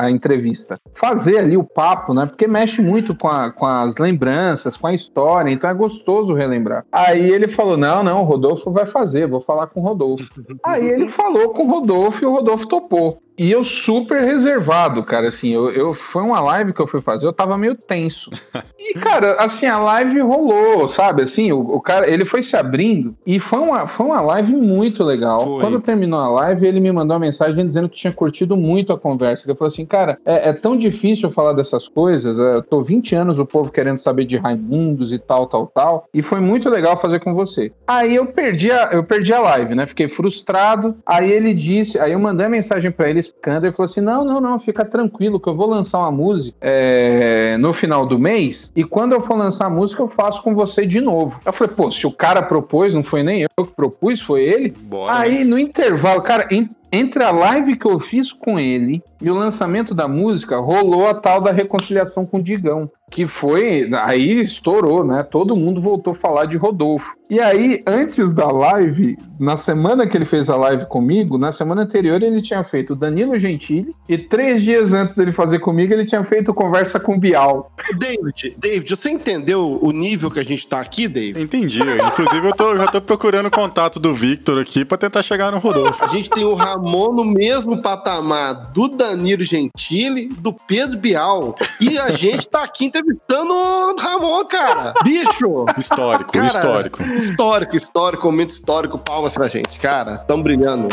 a, a entrevista. Fazer ali o papo, né? Porque mexe muito com, a- com as lembranças, com a história, então é gostoso relembrar. Aí ele falou: não, não, o Rodolfo vai fazer, vou falar com o Rodolfo. Aí ele falou com o Rodolfo e o Rodolfo topou. E eu super reservado, cara, assim, eu, eu foi uma live que eu fui fazer, eu tava meio tenso. E, cara, assim, a live rolou, sabe, assim, o, o cara, ele foi se abrindo e foi uma, foi uma live muito legal. Foi. Quando terminou a live, ele me mandou uma mensagem dizendo que tinha curtido muito a conversa, ele falou assim, cara, é, é tão difícil falar dessas coisas, é, eu tô 20 anos o povo querendo saber de Raimundos e tal, tal, tal, e foi muito legal fazer com você. Aí eu perdi a, eu perdi a live, né, fiquei frustrado, aí ele disse, aí eu mandei a mensagem pra ele explicando, ele falou assim, não, não, não, fica tranquilo que eu vou lançar uma música é, no final do mês, e quando eu for lançar a música eu faço com você de novo. Eu falei, pô, se o cara propôs, não foi nem eu que propus, foi ele, Bora. Aí, né? no intervalo, cara, en- entre a live que eu fiz com ele e o lançamento da música, rolou a tal da reconciliação com o Digão. Que foi. Aí estourou, né? Todo mundo voltou a falar de Rodolfo. E aí, antes da live, na semana que ele fez a live comigo, na semana anterior ele tinha feito o Danilo Gentili. E três dias antes dele fazer comigo, ele tinha feito conversa com o Bial. David, David, você entendeu o nível que a gente tá aqui, David? Entendi. Inclusive, eu tô, já tô procurando o contato do Victor aqui pra tentar chegar no Rodolfo. A gente tem o Ramon no mesmo patamar do Danilo Gentili, do Pedro Bial. E a gente tá aqui entrevistando o Ramon, cara. Bicho! Histórico, Cara, histórico. Histórico, histórico, momento histórico. Palmas pra gente, cara. Tão brilhando.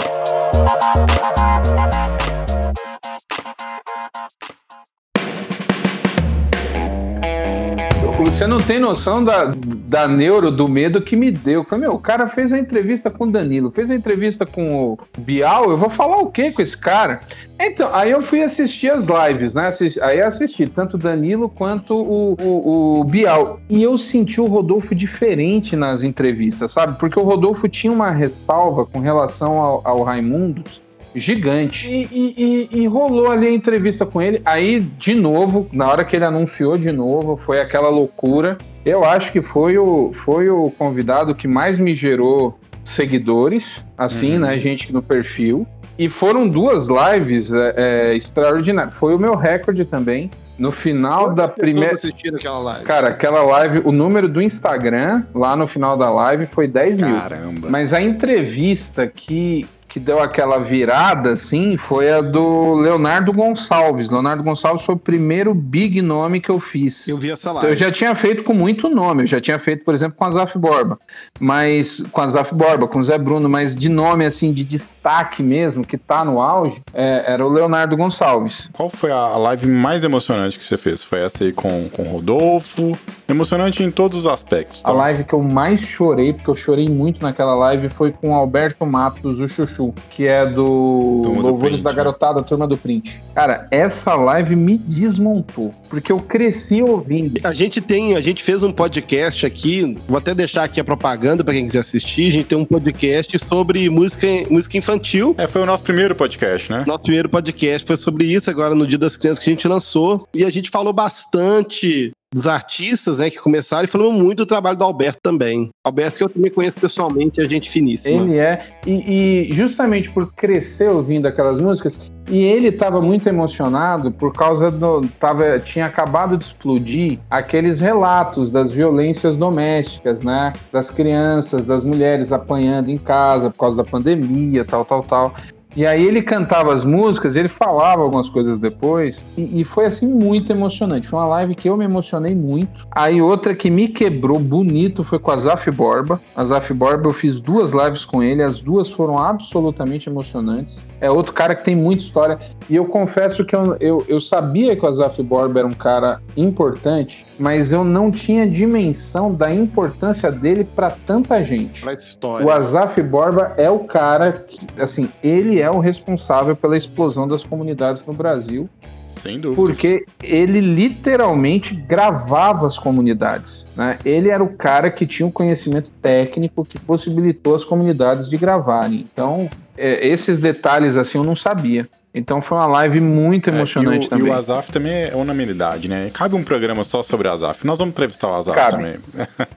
Você não tem noção da, da neuro, do medo que me deu. Eu falei, meu, o cara fez uma entrevista com o Danilo, fez uma entrevista com o Bial, eu vou falar o que com esse cara? Então, aí eu fui assistir as lives, né? Aí assisti tanto o Danilo quanto o, o, o, Bial. E eu senti o Rodolfo diferente nas entrevistas, sabe? Porque o Rodolfo tinha uma ressalva com relação ao, ao Raimundos gigante. E, e, e, e, rolou ali a entrevista com ele. Aí, de novo, na hora que ele anunciou de novo, foi aquela loucura. Eu acho que foi o, foi o convidado que mais me gerou seguidores, assim, uhum. né? Gente no perfil. E foram duas lives é, é, extraordinárias. Foi o meu recorde também. No final Quantas da primeira. assistindo aquela live? Cara, aquela live, o número do Instagram, lá no final da live, foi 10 mil. Caramba. Mas a entrevista que, que deu aquela virada, assim, foi a do Leonardo Gonçalves. Leonardo Gonçalves foi o primeiro big nome que eu fiz. Eu vi essa live. Eu já tinha feito com muito nome, eu já tinha feito, por exemplo, com a Zaf Borba, mas com a Zaf Borba, com o Zé Bruno, mas de nome, assim, de destaque mesmo, que tá no auge, é, era o Leonardo Gonçalves. Qual foi a live mais emocionante que você fez? Foi essa aí com, com o Rodolfo? Emocionante em todos os aspectos. Tá? A live que eu mais chorei, porque eu chorei muito naquela live, foi com o Alberto Matos, o Chuchu que é do Turma Louvores do da né? Garotada, Turma do Print. Cara, essa live me desmontou, porque eu cresci ouvindo. A gente tem, a gente fez um podcast aqui, vou até deixar aqui a propaganda para quem quiser assistir. A gente tem um podcast sobre música, música infantil. É, foi o nosso primeiro podcast, né? Nosso primeiro podcast foi sobre isso agora no Dia das Crianças que a gente lançou. E a gente falou bastante dos artistas né, que começaram e falamos muito do trabalho do Alberto também. Alberto, que eu também conheço pessoalmente, é gente finíssima. Ele é, e, e justamente por crescer ouvindo aquelas músicas, e ele estava muito emocionado por causa do. Tava, tinha acabado de explodir aqueles relatos das violências domésticas, né? Das crianças, das mulheres apanhando em casa por causa da pandemia, tal, tal, tal. E aí ele cantava as músicas, ele falava algumas coisas depois, e, e, foi assim muito emocionante. Foi uma live que eu me emocionei muito. Aí outra que me quebrou bonito foi com a Zaf Borba. A Zaf Borba eu fiz duas lives com ele, as duas foram absolutamente emocionantes. É outro cara que tem muita história. E eu confesso que eu, eu, eu sabia que o Azaf Borba era um cara importante, mas eu não tinha dimensão da importância dele para tanta gente. Pra história. O Azaf Borba é o cara que, assim, ele é o responsável pela explosão das comunidades no Brasil. Sem dúvida. Porque ele literalmente gravava as comunidades. Né? Ele era o cara que tinha o conhecimento técnico que possibilitou as comunidades de gravarem. Então, é, esses detalhes assim eu não sabia. Então foi uma live muito emocionante é, e o, também. E o Azaf também é unanimidade, né? Cabe um programa só sobre o Azaf. Nós vamos entrevistar o Azaf cabe. também.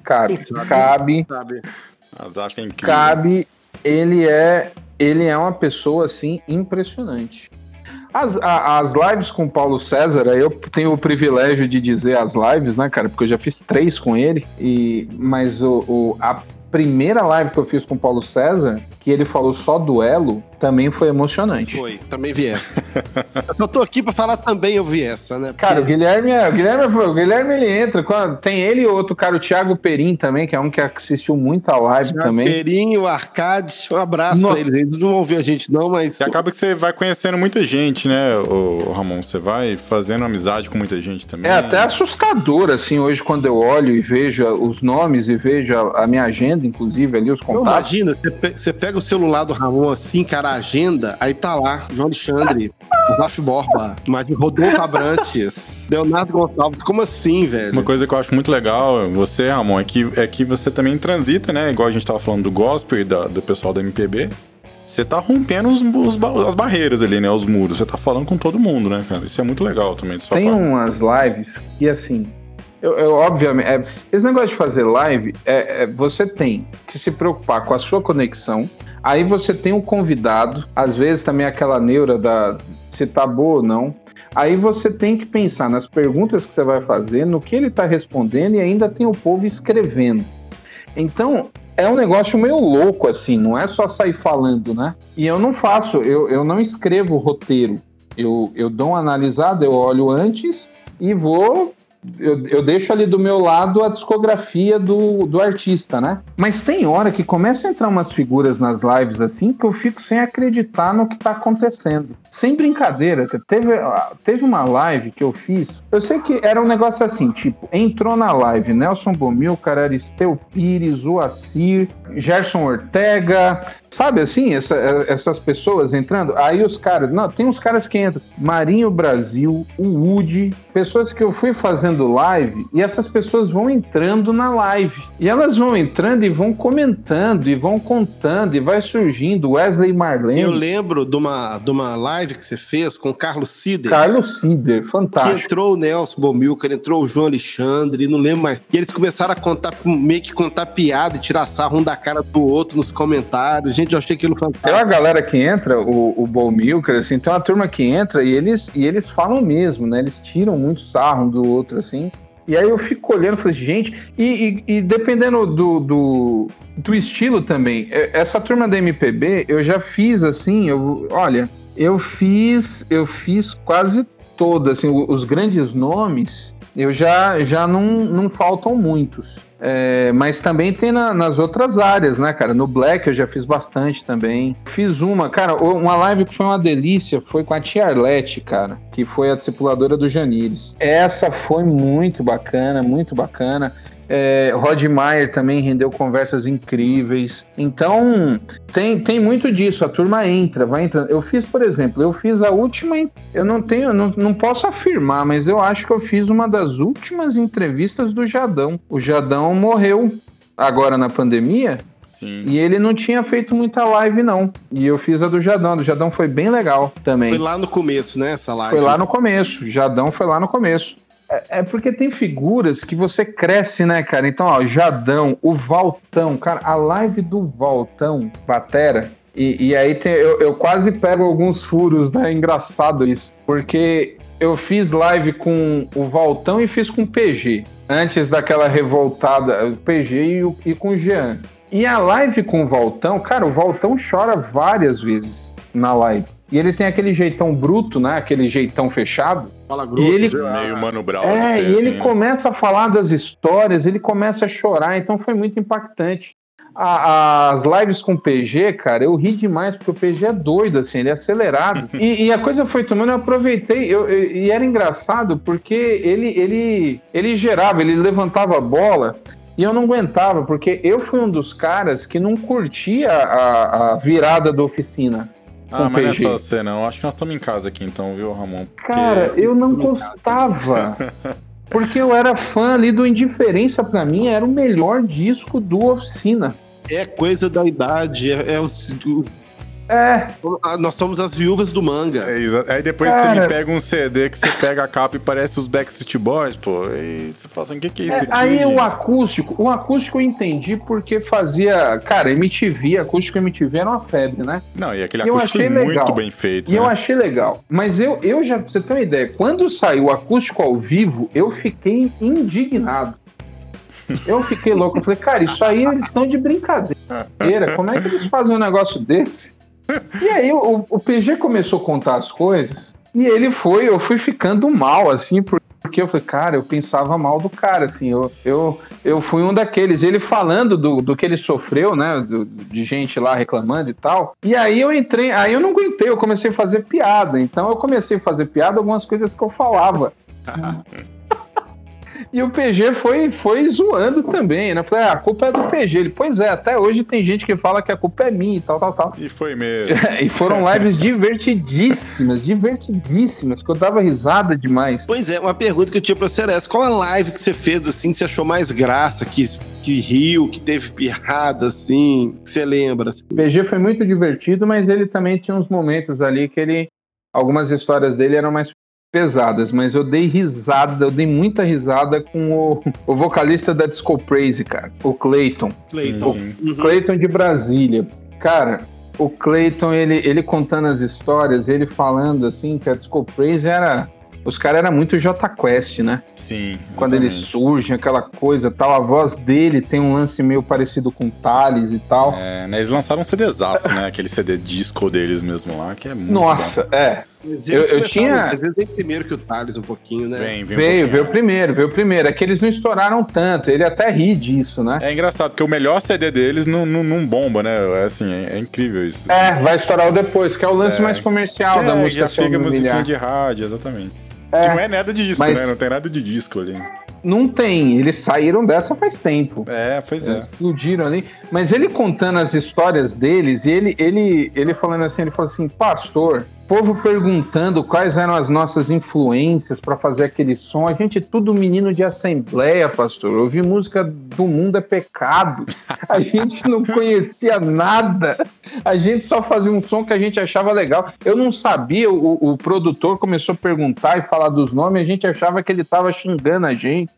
Cabe, cabe. cabe. Azaf é incrível. Cabe. Ele é, ele é uma pessoa assim impressionante. As, a, as lives com o Paulo César, eu tenho o privilégio de dizer as lives, né, cara? Porque eu já fiz três com ele. E, mas o, o a primeira live que eu fiz com o Paulo César, que ele falou só duelo, também foi emocionante. Foi, também vi essa. eu só tô aqui pra falar também, eu vi essa, né? Porque... Cara, o Guilherme, é, o Guilherme, o Guilherme ele entra. Tem ele e outro cara, o Thiago Perim também, que é um que assistiu muito a live Thiago também. Perim, o Arcade, um abraço no... pra eles. Eles não vão ouvir a gente, não, mas. E acaba que você vai conhecendo muita gente, né, o Ramon? Você vai fazendo amizade com muita gente também. É até assustador, assim, hoje, quando eu olho e vejo os nomes e vejo a, a minha agenda, inclusive, ali, os contatos. Imagina, você pega o celular do Ramon assim, cara, a agenda, aí tá lá, João Alexandre, Zaf Borba, Rodolfo Abrantes, Leonardo Gonçalves. Como assim, velho? Uma coisa que eu acho muito legal, você, Ramon, é que, é que você também transita, né? Igual a gente tava falando do gospel e da, do pessoal da MPB. Você tá rompendo os, os, as barreiras ali, né? Os muros. Você tá falando com todo mundo, né, cara? Isso é muito legal também. Tem parte. umas lives que, assim, eu, eu, obviamente, é, esse negócio de fazer live, é, é, você tem que se preocupar com a sua conexão. Aí você tem um convidado, às vezes também aquela neura da se tá boa ou não. Aí você tem que pensar nas perguntas que você vai fazer, no que ele está respondendo e ainda tem o povo escrevendo. Então, é um negócio meio louco, assim, não é só sair falando, né? E eu não faço, eu, eu não escrevo roteiro. Eu, eu dou uma analisada, eu olho antes e vou eu, eu deixo ali do meu lado a discografia do, do artista, né? Mas tem hora que começa a entrar umas figuras nas lives assim que eu fico sem acreditar no que tá acontecendo. Sem brincadeira, teve, teve uma live que eu fiz. Eu sei que era um negócio assim, tipo, entrou na live Nelson Bomilcar, Aristeu Pires, Oacir, Gerson Ortega, sabe assim, essa, essas pessoas entrando. Aí os caras, não, tem uns caras que entram, Marinho Brasil, o Woody, pessoas que eu fui fazendo live e essas pessoas vão entrando na live. E elas vão entrando e vão comentando e vão contando e vai surgindo Wesley Marlene. Eu lembro de uma, de uma live que você fez com o Carlos Sider. Carlos Sider, fantástico. Que entrou o Nelson Bomilcar, entrou o João Alexandre, não lembro mais. E eles começaram a contar, meio que contar piada e tirar sarro um da cara do outro nos comentários. Gente, eu achei aquilo fantástico. Tem uma galera que entra, o, o Bomilcar, assim, tem uma turma que entra e eles, e eles falam mesmo, né? Eles tiram muito sarro um do outro, assim. E aí eu fico olhando e falei, gente, e, e, e dependendo do, do, do, estilo também, essa turma da MPB, eu já fiz assim, eu, olha, eu fiz, eu fiz quase toda, assim, os grandes nomes, eu já, já não, não faltam muitos. É, mas também tem na, nas outras áreas, né, cara? No Black eu já fiz bastante também. Fiz uma, cara, uma live que foi uma delícia foi com a Tia Arlete, cara, que foi a discipuladora do Janires. Essa foi muito bacana, muito bacana. É, Rod Meyer também rendeu conversas incríveis. Então, tem, tem muito disso. A turma entra, vai entrando. Eu fiz, por exemplo, eu fiz a última. Eu não tenho, não, não posso afirmar, mas eu acho que eu fiz uma das últimas entrevistas do Jadão. O Jadão morreu agora na pandemia. Sim. E ele não tinha feito muita live, não. E eu fiz a do Jadão. A do Jadão foi bem legal também. Foi lá no começo, né? Essa live. Foi lá no começo. Jadão foi lá no começo. É, é, porque tem figuras que você cresce, né, cara? Então, ó, Jadão, o Valtão, cara, a live do Valtão, Batera, e, e aí tem, eu, eu quase pego alguns furos, né? Engraçado isso. Porque eu fiz live com o Valtão e fiz com o PG. Antes daquela revoltada, o PG e, o, e com o Jean. E a live com o Valtão, cara, o Valtão chora várias vezes na live. E ele tem aquele jeitão bruto, né? Aquele jeitão fechado. Fala grosso, e ele, meio Mano Brown. É, e ele assim, né? começa a falar das histórias, ele começa a chorar, então foi muito impactante. A- as lives com o PG, cara, eu ri demais, porque o PG é doido, assim, ele é acelerado. e, e a coisa foi tomando, eu aproveitei, eu, eu- e era engraçado, porque ele, ele, ele gerava, ele levantava a bola, e eu não aguentava, porque eu fui um dos caras que não curtia a, a virada da oficina. Ah, mas não é só você, não. Acho que nós estamos em casa aqui, então, viu, Ramon? Porque- Cara, eu não gostava. Porque eu era fã ali do Indiferença, pra mim, era o melhor disco do Oficina. É coisa da idade. É, é os- o- É, ah, nós somos as viúvas do manga. É, Aí depois você me pega um CD que você pega a capa e parece os Backstreet Boys, pô. E você fala assim, o que, que é isso é, aqui? aí o acústico, o acústico eu entendi porque fazia. Cara, MTV, acústico MTV era uma febre, né? Não, e aquele eu acústico achei muito legal. bem feito, E né? eu achei legal. Mas eu, eu já, pra você ter uma ideia, quando saiu o acústico ao vivo, eu fiquei indignado. Eu fiquei louco. Eu falei, cara, isso aí eles estão de brincadeira. Como é que eles fazem um negócio desse? E aí o, o PG começou a contar as coisas. E ele foi, eu fui ficando mal, assim, por- porque eu falei, cara, eu pensava mal do cara, assim, eu, eu, eu fui um daqueles. Ele falando do, do que ele sofreu, né, do- de gente lá reclamando e tal. E aí eu entrei, aí eu não aguentei, eu comecei a fazer piada. Então eu comecei a fazer piada algumas coisas que eu falava. E o PG foi, foi zoando também, né? Falei, ah, a culpa é do PG. Ele, pois é, até hoje tem gente que fala que a culpa é minha e tal, tal, tal. E foi mesmo. e foram lives divertidíssimas, divertidíssimas, que eu dava risada demais. Pois é, uma pergunta que eu tinha pra você era essa. Qual a live que você fez, assim, que você achou mais graça, que, que riu, que teve piada, assim, que você lembra? assim? O PG foi muito divertido, mas ele também tinha uns momentos ali que ele. Algumas histórias dele eram mais pesadas, mas eu dei risada, eu dei muita risada com o, o vocalista da Disco Praise, cara, o Clayton. Cleiton. sim. Uhum. Clayton de Brasília. Cara, o Clayton, ele, ele contando as histórias, ele falando assim que a Disco Praise era. Os caras eram muito J Quest, né? Sim. Quando eles surgem, aquela coisa tal. A voz dele tem um lance meio parecido com Thales e tal. É, né, eles lançaram um CDzaço, né? Aquele CD disco deles mesmo lá, que é muito bom. Nossa, é. Eu- eu tinha- Às vezes vem primeiro que o Thales um pouquinho, né? Vem, vem um Veio, pouquinho veio primeiro, veio primeiro. É que eles não estouraram tanto. Ele até ri disso, né? É engraçado, porque o melhor CD deles não, não, não bomba, né? É assim, é, é incrível isso. É, vai estourar o depois, que é o lance É. mais comercial da É, música. já fica musiquinha de rádio, exatamente. É. Que não é nada de disco, Mas- né? Não tem nada de disco ali. Não tem, eles saíram dessa faz tempo. É, pois é. Explodiram ali. Mas ele contando as histórias deles, e ele, ele, ele falando assim, ele falou assim, pastor, povo perguntando quais eram as nossas influências para fazer aquele som. A gente tudo menino de assembleia, pastor. Ouvir música do mundo é pecado. A gente não conhecia nada. A gente só fazia um som que a gente achava legal. Eu não sabia, o, o produtor começou a perguntar e falar dos nomes, a gente achava que ele estava xingando a gente.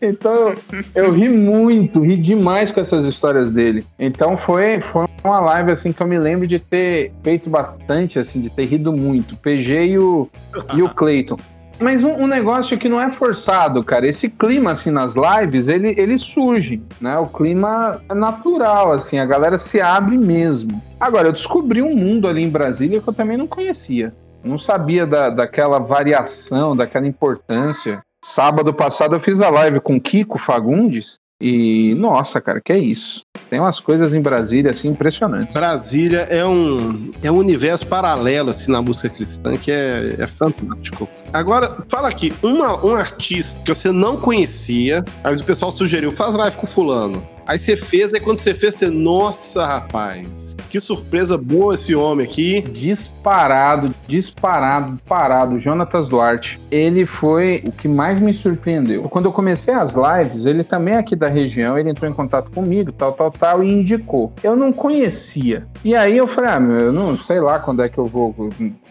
Então eu, eu ri muito, ri demais com essas histórias dele. Então foi, foi uma live assim que eu me lembro de ter feito bastante, assim, de ter rido muito. PG e o, e o Clayton. Mas um, um negócio que não é forçado, cara. Esse clima, assim, nas lives, ele, ele surge, né? O clima é natural, assim, a galera se abre mesmo. Agora, eu descobri um mundo ali em Brasília que eu também não conhecia. Não sabia da, daquela variação, daquela importância. Sábado passado eu fiz a live com Kiko Fagundes e, nossa, cara, que é isso. Tem umas coisas em Brasília, assim, impressionantes. Brasília é um, é um universo paralelo, assim, na música cristã, que é, é fantástico. Agora, fala aqui, uma, um artista que você não conhecia, aí o pessoal sugeriu, faz live com fulano. Aí você fez, aí quando você fez, você, nossa, rapaz, que surpresa boa esse homem aqui. Disparado, disparado, parado. Jonatas Duarte, ele foi o que mais me surpreendeu. Quando eu comecei as lives, ele também é aqui da região, ele entrou em contato comigo, tal, tal, tal, e indicou. Eu não conhecia. E aí eu falei, ah, meu, eu não sei lá quando é que eu vou.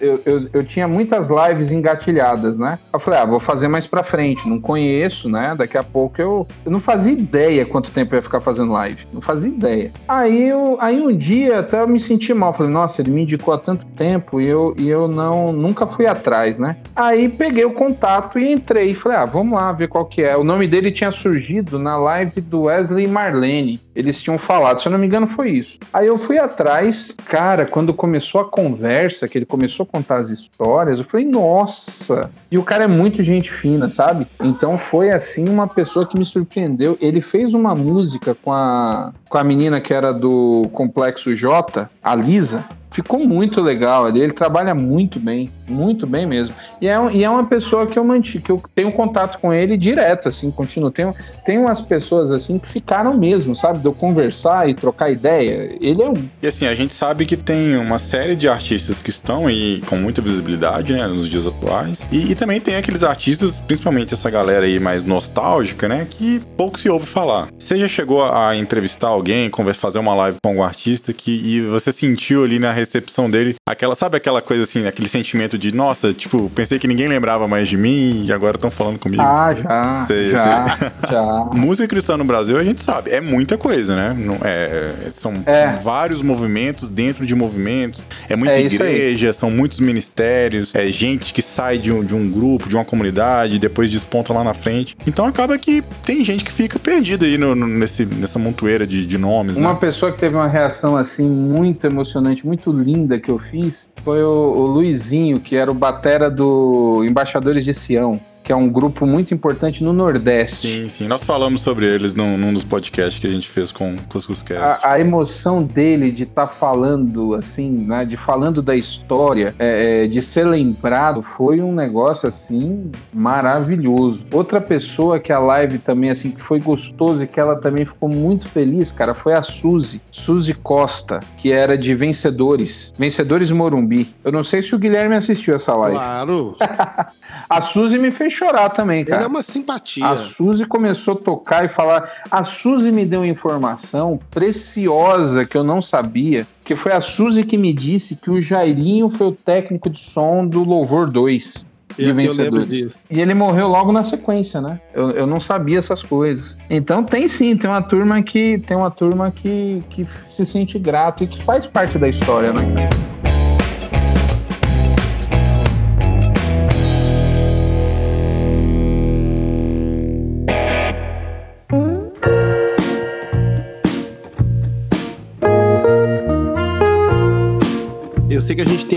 Eu, eu, eu tinha muitas lives engatilhadas, né? Eu falei, ah, vou fazer mais pra frente. Não conheço, né? Daqui a pouco eu. Eu não fazia ideia quanto tempo ia ficar fazendo live. Não fazia ideia. Aí, eu, aí um dia até eu me senti mal. Falei, nossa, ele me indicou há tanto tempo e eu, e eu não nunca fui atrás, né? Aí peguei o contato e entrei. Falei, ah, vamos lá ver qual que é. O nome dele tinha surgido na live do Wesley Marlene. Eles tinham falado, se eu não me engano, foi isso. Aí eu fui atrás, cara, quando começou a conversa, que ele começou a contar as histórias, eu falei, nossa! E o cara é muito gente fina, sabe? Então foi assim uma pessoa que me surpreendeu. Ele fez uma música com a, com a menina que era do Complexo J, a Lisa. Ficou muito legal ali, ele trabalha muito bem, muito bem mesmo. E é, e é uma pessoa que eu mantive, que eu tenho contato com ele direto, assim, continuo. Tem, tem umas pessoas assim que ficaram mesmo, sabe? De eu conversar e trocar ideia. Ele é um. E assim, a gente sabe que tem uma série de artistas que estão aí com muita visibilidade, né, nos dias atuais. E, e também tem aqueles artistas, principalmente essa galera aí mais nostálgica, né, que pouco se ouve falar. Você já chegou a entrevistar alguém, fazer uma live com algum artista que e você sentiu ali na recepção dele aquela, sabe aquela coisa assim, aquele sentimento de, nossa, tipo, pensei que ninguém lembrava mais de mim e agora estão falando comigo. Ah, já. Sei, já, já. Música cristã no Brasil, a gente sabe, é muita coisa, né? Não, é, são, É. são vários movimentos dentro de movimentos, é muita É igreja, são muitos ministérios, é gente que sai de um, de um grupo, de uma comunidade, depois desponta lá na frente. Então acaba que tem gente que fica perdida aí no- no- nesse, nessa montoeira de, de nomes, Uma né? pessoa que teve uma reação assim muito emocionante, muito linda que eu fiz foi o, o Luizinho, que era o batera do Embaixadores de Sião, que é um grupo muito importante no Nordeste. Sim, sim. Nós falamos sobre eles num, num dos podcasts que a gente fez com o Cuscuzcast. A, a emoção dele de estar falando, assim, né, de falando da história, é, é, de ser lembrado, foi um negócio, assim, maravilhoso. Outra pessoa que a live também, assim, que foi gostoso e que ela também ficou muito feliz, cara, foi a Suzy, Suzy Costa, que era de Vencedores, Vencedores Morumbi. Eu não sei se o Guilherme assistiu essa live. Claro. A Suzy me fez chorar também, Ele cara. é uma simpatia. A Suzy começou a tocar e falar. A Suzy me deu informação preciosa que eu não sabia. Que foi a Suzy que me disse que o Jairinho foi o técnico de som do Louvor 2. De Eu, disso. E ele morreu logo na sequência, né? Eu, eu não sabia essas coisas. Então tem sim, tem uma turma que tem uma turma que, que se sente grato e que faz parte da história, né?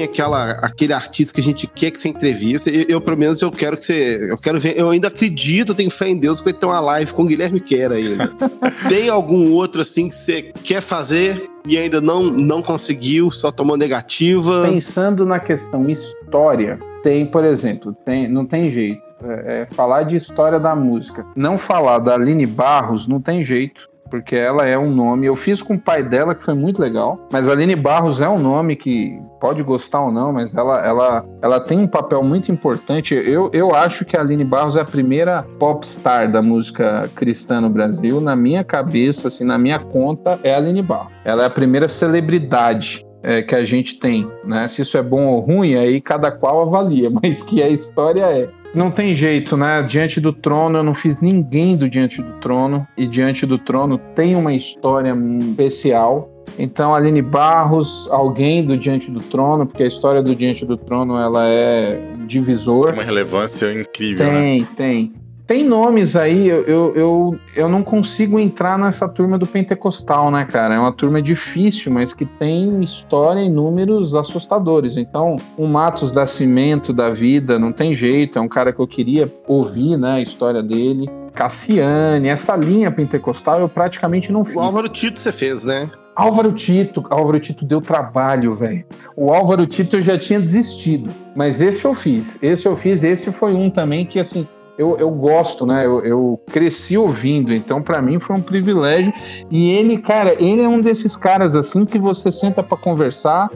Tem aquela, aquele artista que a gente quer que você entrevista. Eu, eu, pelo menos, eu quero que você. Eu quero ver. Eu ainda acredito, tenho fé em Deus que vai ter uma live com o Guilherme Quer ainda. tem algum outro assim que você quer fazer e ainda não, não conseguiu, só tomou negativa? Pensando na questão história, tem, por exemplo, tem, não tem jeito. É, é, falar de história da música. Não falar da Aline Barros não tem jeito porque ela é um nome. Eu fiz com o pai dela, que foi muito legal. Mas a Aline Barros é um nome que pode gostar ou não, mas ela, ela, ela tem um papel muito importante. Eu, eu acho que a Aline Barros é a primeira popstar da música cristã no Brasil. Na minha cabeça, assim, na minha conta, é a Aline Barros. Ela é a primeira celebridade é, que a gente tem, né? Se isso é bom ou ruim, aí cada qual avalia, mas que a história é. Não tem jeito, né? Diante do trono, eu não fiz ninguém do Diante do Trono. E Diante do Trono tem uma história especial. Então, Aline Barros, alguém do Diante do Trono, porque a história do Diante do Trono ela é divisor. Tem uma relevância incrível, tem, né? Tem, tem tem nomes aí, eu, eu, eu, eu, não consigo entrar nessa turma do pentecostal, né, cara? É uma turma difícil, mas que tem história e números assustadores. Então, o Matos da Cimento da vida, não tem jeito, é um cara que eu queria ouvir, né, a história dele. Cassiane, essa linha pentecostal eu praticamente não fiz. O Álvaro Tito você fez, né? Álvaro Tito, Álvaro Tito deu trabalho, velho. O Álvaro Tito eu já tinha desistido, mas esse eu fiz. Esse eu fiz, esse foi um também que assim, eu, eu gosto, né? Eu, eu cresci ouvindo, então para mim foi um privilégio. E ele, cara, ele é um desses caras assim que você senta para conversar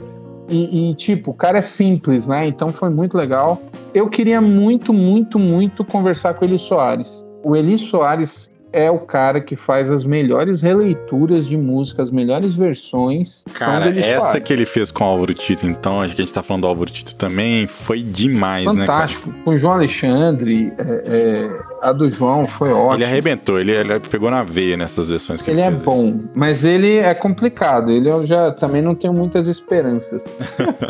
e, e, tipo, o cara é simples, né? Então foi muito legal. Eu queria muito, muito, muito conversar com o Eli Soares. O Eli Soares é o cara que faz as melhores releituras de música, as melhores versões. Cara, essa que ele fez com o Álvaro Tito, então, acho que a gente tá falando do Álvaro Tito também, foi demais, Fantástico. né? Fantástico. Com o João Alexandre, é, é, a do João foi ótima. Ele arrebentou, ele, ele, pegou na veia nessas versões que ele, ele é fez. Ele é bom, mas ele é complicado. Ele eu já também não tenho muitas esperanças.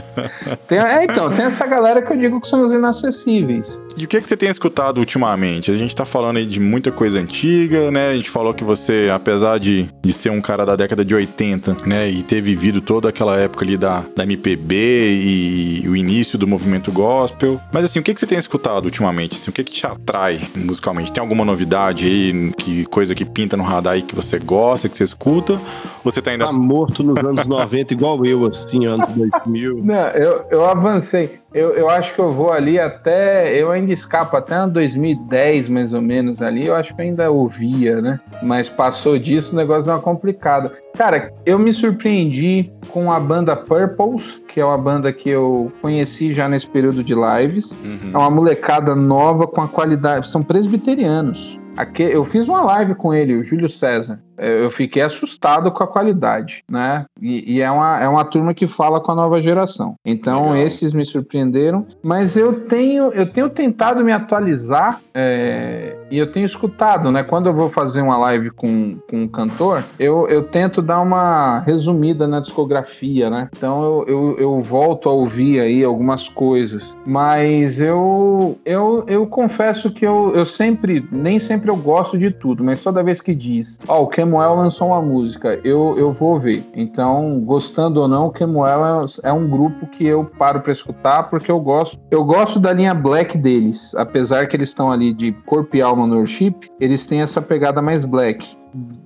tem, é, então, tem essa galera que eu digo que são os inacessíveis. E o que, é que você tem escutado ultimamente? A gente tá falando aí de muita coisa antiga né? A gente falou que você, apesar de, de ser um cara da década de 80, né? E ter vivido toda aquela época ali da, da MPB e, e o início do movimento gospel. Mas assim, o que, que você tem escutado ultimamente? Assim, o que, que te atrai musicalmente? Tem alguma novidade aí? Que coisa que pinta no radar aí que você gosta, que você escuta? Ou você tá ainda. Tá morto nos anos 90, igual eu, assim, anos 2000. Não, eu, eu avancei. Eu, eu acho que eu vou ali até. Eu ainda escapo até 2010, mais ou menos ali. Eu acho que eu ainda ouvia, né? Mas passou disso, o negócio deu uma complicada. Cara, eu me surpreendi com a banda Purples, que é uma banda que eu conheci já nesse período de lives. Uhum. É uma molecada nova com a qualidade. São presbiterianos. Aqui, eu fiz uma live com ele, o Júlio César. É, eu fiquei assustado com a qualidade, né? E, e, é, uma, é uma turma que fala com a nova geração. Então, Legal. esses me surpreenderam. Mas eu tenho, eu tenho tentado me atualizar é, e eu tenho escutado, né? Quando eu vou fazer uma live com, com um cantor, eu, eu tento dar uma resumida na discografia, né? Então, eu, eu, eu volto a ouvir aí algumas coisas. Mas eu, eu, eu confesso que eu, eu sempre, nem sempre eu gosto de tudo, mas toda vez que diz, ó, oh, o Kemuel lançou uma música, eu, eu vou ver. Então, gostando ou não, Kemuel é, é um grupo que eu paro para escutar porque eu gosto. Eu gosto da linha black deles, apesar que eles estão ali de corpo e alma no worship, eles têm essa pegada mais black.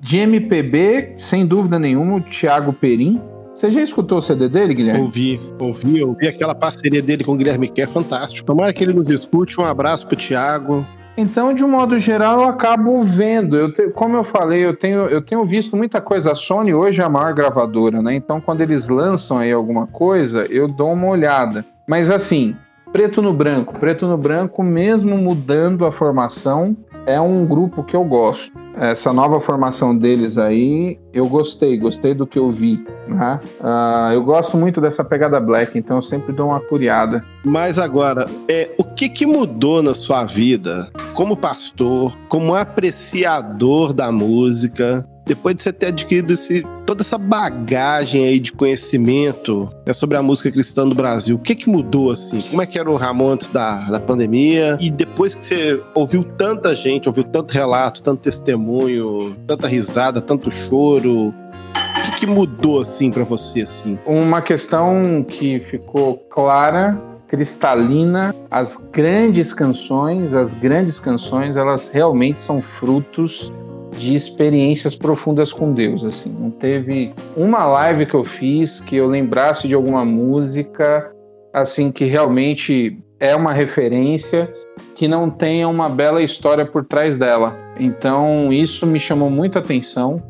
De MPB, sem dúvida nenhuma, o Thiago Perim, você já escutou o CD dele, Guilherme? Ouvi, ouvi, ouvi aquela parceria dele com o Guilherme que é fantástico. Tomara que ele nos escute. Um abraço pro Thiago. Então, de um modo geral, eu acabo vendo. Eu te, como eu falei, eu tenho, eu tenho visto muita coisa. A Sony hoje é a maior gravadora, né? Então, quando eles lançam aí alguma coisa, eu dou uma olhada. Mas assim, preto no branco. Preto no branco, mesmo mudando a formação, é um grupo que eu gosto. Essa nova formação deles aí, eu gostei, gostei do que eu vi. Né? Uh, eu gosto muito dessa pegada black, então eu sempre dou uma curiada. Mas agora, é, o que, que mudou na sua vida como pastor, como apreciador da música? Depois de você ter adquirido esse, toda essa bagagem aí de conhecimento né, sobre a música cristã do Brasil, o que que mudou assim? Como é que era o Ramon antes da, da pandemia? E depois que você ouviu tanta gente, ouviu tanto relato, tanto testemunho, tanta risada, tanto choro, o que, que mudou assim para você assim? Uma questão que ficou clara cristalina, as grandes canções, as grandes canções, elas realmente são frutos de experiências profundas com Deus, assim. Não teve uma live que eu fiz que eu lembrasse de alguma música assim que realmente é uma referência que não tenha uma bela história por trás dela. Então, isso me chamou muita atenção.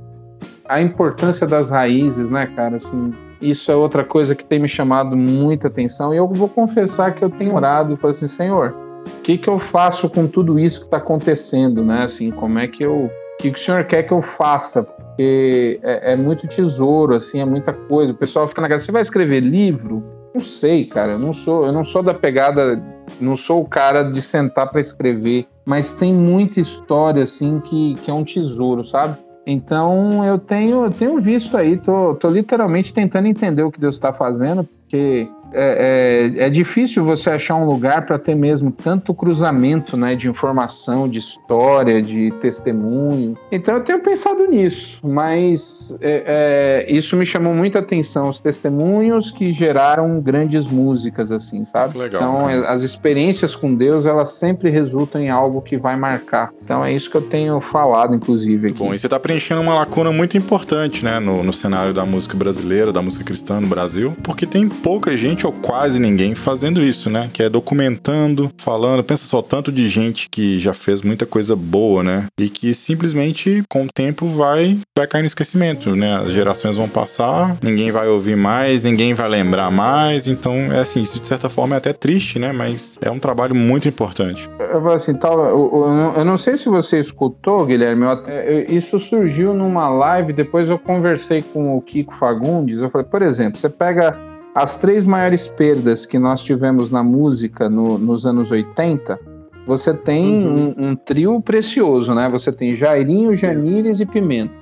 A importância das raízes, né, cara, assim, isso é outra coisa que tem me chamado muita atenção. E eu vou confessar que eu tenho orado e falei assim, Senhor, o que, que eu faço com tudo isso que está acontecendo, né? Assim, como é que eu, que, que o Senhor quer que eu faça? Porque é, é muito tesouro, assim, é muita coisa. O pessoal fica na casa, você vai escrever livro? Não sei, cara. Eu não sou, eu não sou da pegada, não sou o cara de sentar para escrever, mas tem muita história assim que, que é um tesouro, sabe? Então eu tenho, eu tenho visto aí, tô, tô literalmente tentando entender o que Deus está fazendo, porque é, é, é, difícil você achar um lugar para ter mesmo tanto cruzamento né, de informação, de história, de testemunho. Então eu tenho pensado nisso, mas é, é, isso me chamou muita atenção, os testemunhos que geraram grandes músicas, assim, sabe? Legal, então cara. as experiências com Deus, elas sempre resultam em algo que vai marcar. Então é isso que eu tenho falado, inclusive, aqui. Bom, e você está preenchendo uma lacuna muito importante, né, no, no cenário da música brasileira, da música cristã no Brasil, porque tem pouca gente ou quase ninguém fazendo isso, né? Que é documentando, falando. Pensa só, tanto de gente que já fez muita coisa boa, né? E que simplesmente com o tempo vai, vai cair no esquecimento, né? As gerações vão passar, ninguém vai ouvir mais, ninguém vai lembrar mais. Então, é assim, isso de certa forma é até triste, né? Mas é um trabalho muito importante. Eu vou assim, tal, eu, eu, não sei se você escutou, Guilherme, eu- isso surgiu numa live, depois eu conversei com o Kiko Fagundes, eu falei, por exemplo, você pega as três maiores perdas que nós tivemos na música no- nos anos 80, você tem Uhum. um, um trio precioso, né? Você tem Jairinho, Janires e Pimenta.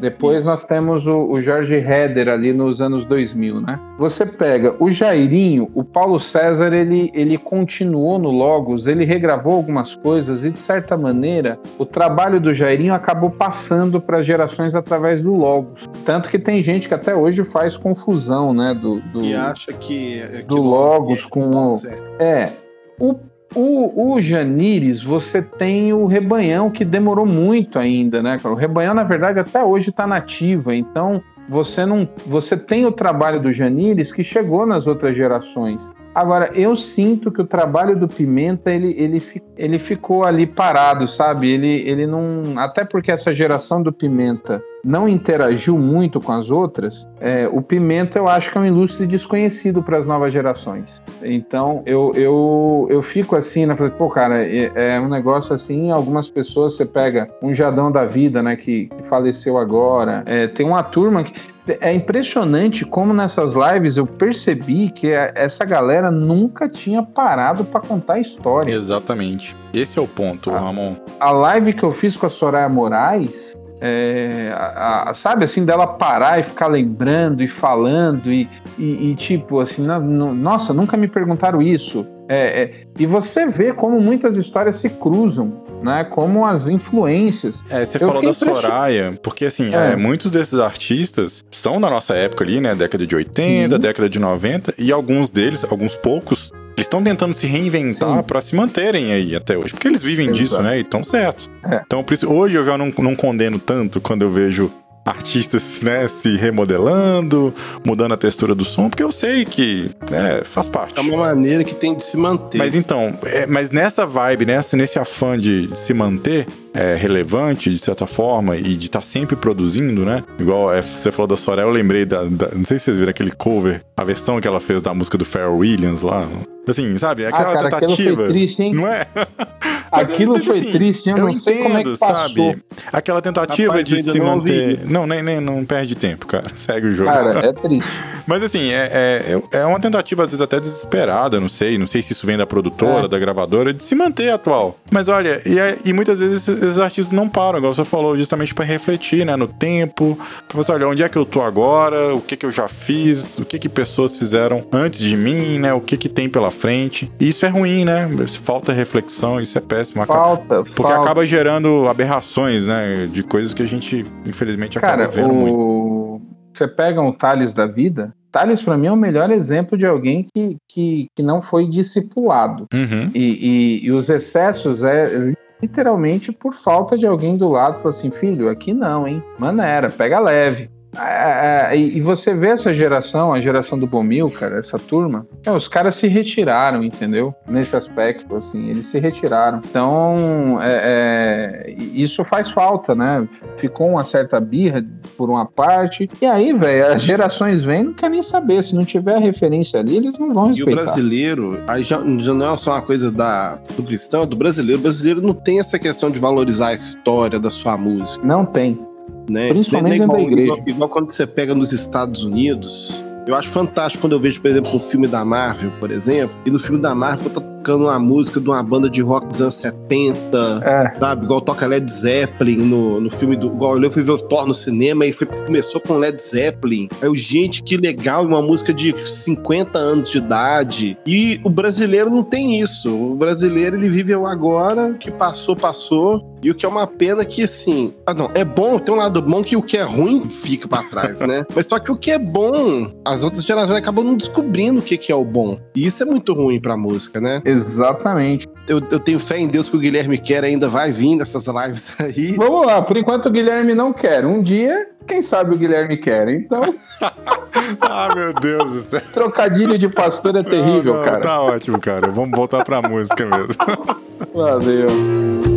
Depois Isso. nós temos o, o Jorge Heder ali nos anos 2000, né? Você pega o Jairinho, o Paulo César, ele, ele continuou no Logos, ele regravou algumas coisas e, de certa maneira, o trabalho do Jairinho acabou passando para as gerações através do Logos. Tanto que tem gente que até hoje faz confusão, né? Do, do, E acha que. que do logo Logos é- com o, é. é. O, o, o Janires, você tem o Rebanhão, que demorou muito ainda, né? O Rebanhão, na verdade, até hoje está nativa, então você não. Você tem o trabalho do Janires que chegou nas outras gerações. Agora, eu sinto que o trabalho do Pimenta, ele, ele, ele ficou ali parado, sabe? Ele, ele não. Até porque essa geração do Pimenta não interagiu muito com as outras, é, o Pimenta eu acho que é um ilustre desconhecido para as novas gerações. Então eu, eu, eu fico assim, né? Falei, pô, cara, é, é um negócio assim. Algumas pessoas você pega um Jadão da vida, né? Que, que faleceu agora. É, tem uma turma que. É impressionante como nessas lives eu percebi que a- essa galera nunca tinha parado para contar história. Exatamente. Esse é o ponto, Ah. Ramon. A live que eu fiz com a Soraya Moraes, é, a- a- sabe assim, dela parar e ficar lembrando e falando e, e- e, tipo assim, na- no- nossa, nunca me perguntaram isso. É, é, e você vê como muitas histórias se cruzam, né? Como as influências. É, você Eu falou da Soraya, porque assim, É. é, muitos desses artistas são da nossa época ali, né? Década de 80, Sim. década de 90, e alguns deles, alguns poucos, eles estão tentando se reinventar para se manterem aí até hoje, porque eles vivem disso, Exato. né? E estão certos. É. Então, por isso, hoje eu já não, não condeno tanto quando eu vejo artistas, né, se remodelando, mudando a textura do som, porque eu sei que né, faz parte. É uma maneira que tem de se manter. Mas então, é, mas nessa vibe, nessa, nesse afã de se manter é, relevante, de certa forma, e de estar sempre produzindo, né? Igual é, você falou da Soraya, eu lembrei da, da- Não sei se vocês viram aquele cover, a versão que ela fez da música do Pharrell Williams lá. Assim, sabe? Aquela ah, cara, aquilo tentativa. foi triste, hein? Não é? Mas, Aquilo mas, foi assim, triste, eu, não sei como é que passou. sabe? Aquela tentativa Rapaz, de eu se não manter. ouvi. Não, nem, nem não perde tempo, cara. Segue o jogo. Cara, é triste. Mas assim, é, é, é uma tentativa, às vezes, até desesperada, não sei. Não sei se isso vem da produtora, É. da gravadora, de se manter atual. Mas olha, e, é- e muitas vezes esses, artistas não param, igual você falou, justamente pra refletir, né, no tempo. Pra você, olha, onde é que eu tô agora? O que que eu já fiz? O que que pessoas fizeram antes de mim, né? O que que tem pela frente? E isso é ruim, né? Falta reflexão, isso é péssimo. Falta. porque falta. acaba gerando aberrações, né? De coisas que a gente, infelizmente, acaba Cara, vendo muito. o... Você pega o Thales da vida, Thales, para mim, é o melhor exemplo de alguém que, que, que não foi discipulado. Uhum. E, e, e os excessos é literalmente por falta de alguém do lado. Falou assim, filho, aqui não, hein? Maneira, pega leve. É, é, e você vê essa geração, a geração do Bomil, cara, essa turma, é, os caras se retiraram, entendeu? Nesse aspecto, assim, eles se retiraram. Então, é, é, isso faz falta, né? Ficou uma certa birra por uma parte. E aí, velho, as gerações vêm não quer nem saber. Se não tiver referência ali, eles não vão respeitar. E o brasileiro, aí já, já não é só uma coisa da, do cristão, é do brasileiro. O brasileiro não tem essa questão de valorizar a história da sua música. Não tem. Né? Principalmente igual, dentro da igreja. Igual, igual quando você pega nos Estados Unidos. Eu acho fantástico quando eu vejo, por exemplo, um filme da Marvel, por exemplo, e no filme da Marvel tá tocando uma música de uma banda de rock dos anos 70, É. sabe? Igual toca Led Zeppelin no, no filme do. Igual eu fui ver o Thor no cinema e foi, começou com Led Zeppelin. Aí eu, gente, que legal, uma música de 50 anos de idade. E o brasileiro não tem isso. O brasileiro ele vive o agora, o que passou, passou. E o que é uma pena que, assim. Ah, não, é bom, tem um lado bom que o que é ruim fica pra trás, né? Mas só que o que é bom, as outras gerações acabam não descobrindo o que, que é o bom. E isso é muito ruim pra música, né? Exatamente. Eu, eu tenho fé em Deus que o Guilherme quer ainda vai vir nessas lives aí. Vamos lá, por enquanto o Guilherme não quer. Um dia, quem sabe o Guilherme quer. Então, Ah, meu Deus do céu. trocadilho de pastor é terrível, Não, não, cara. Tá ótimo, cara. Vamos voltar pra música mesmo. Valeu.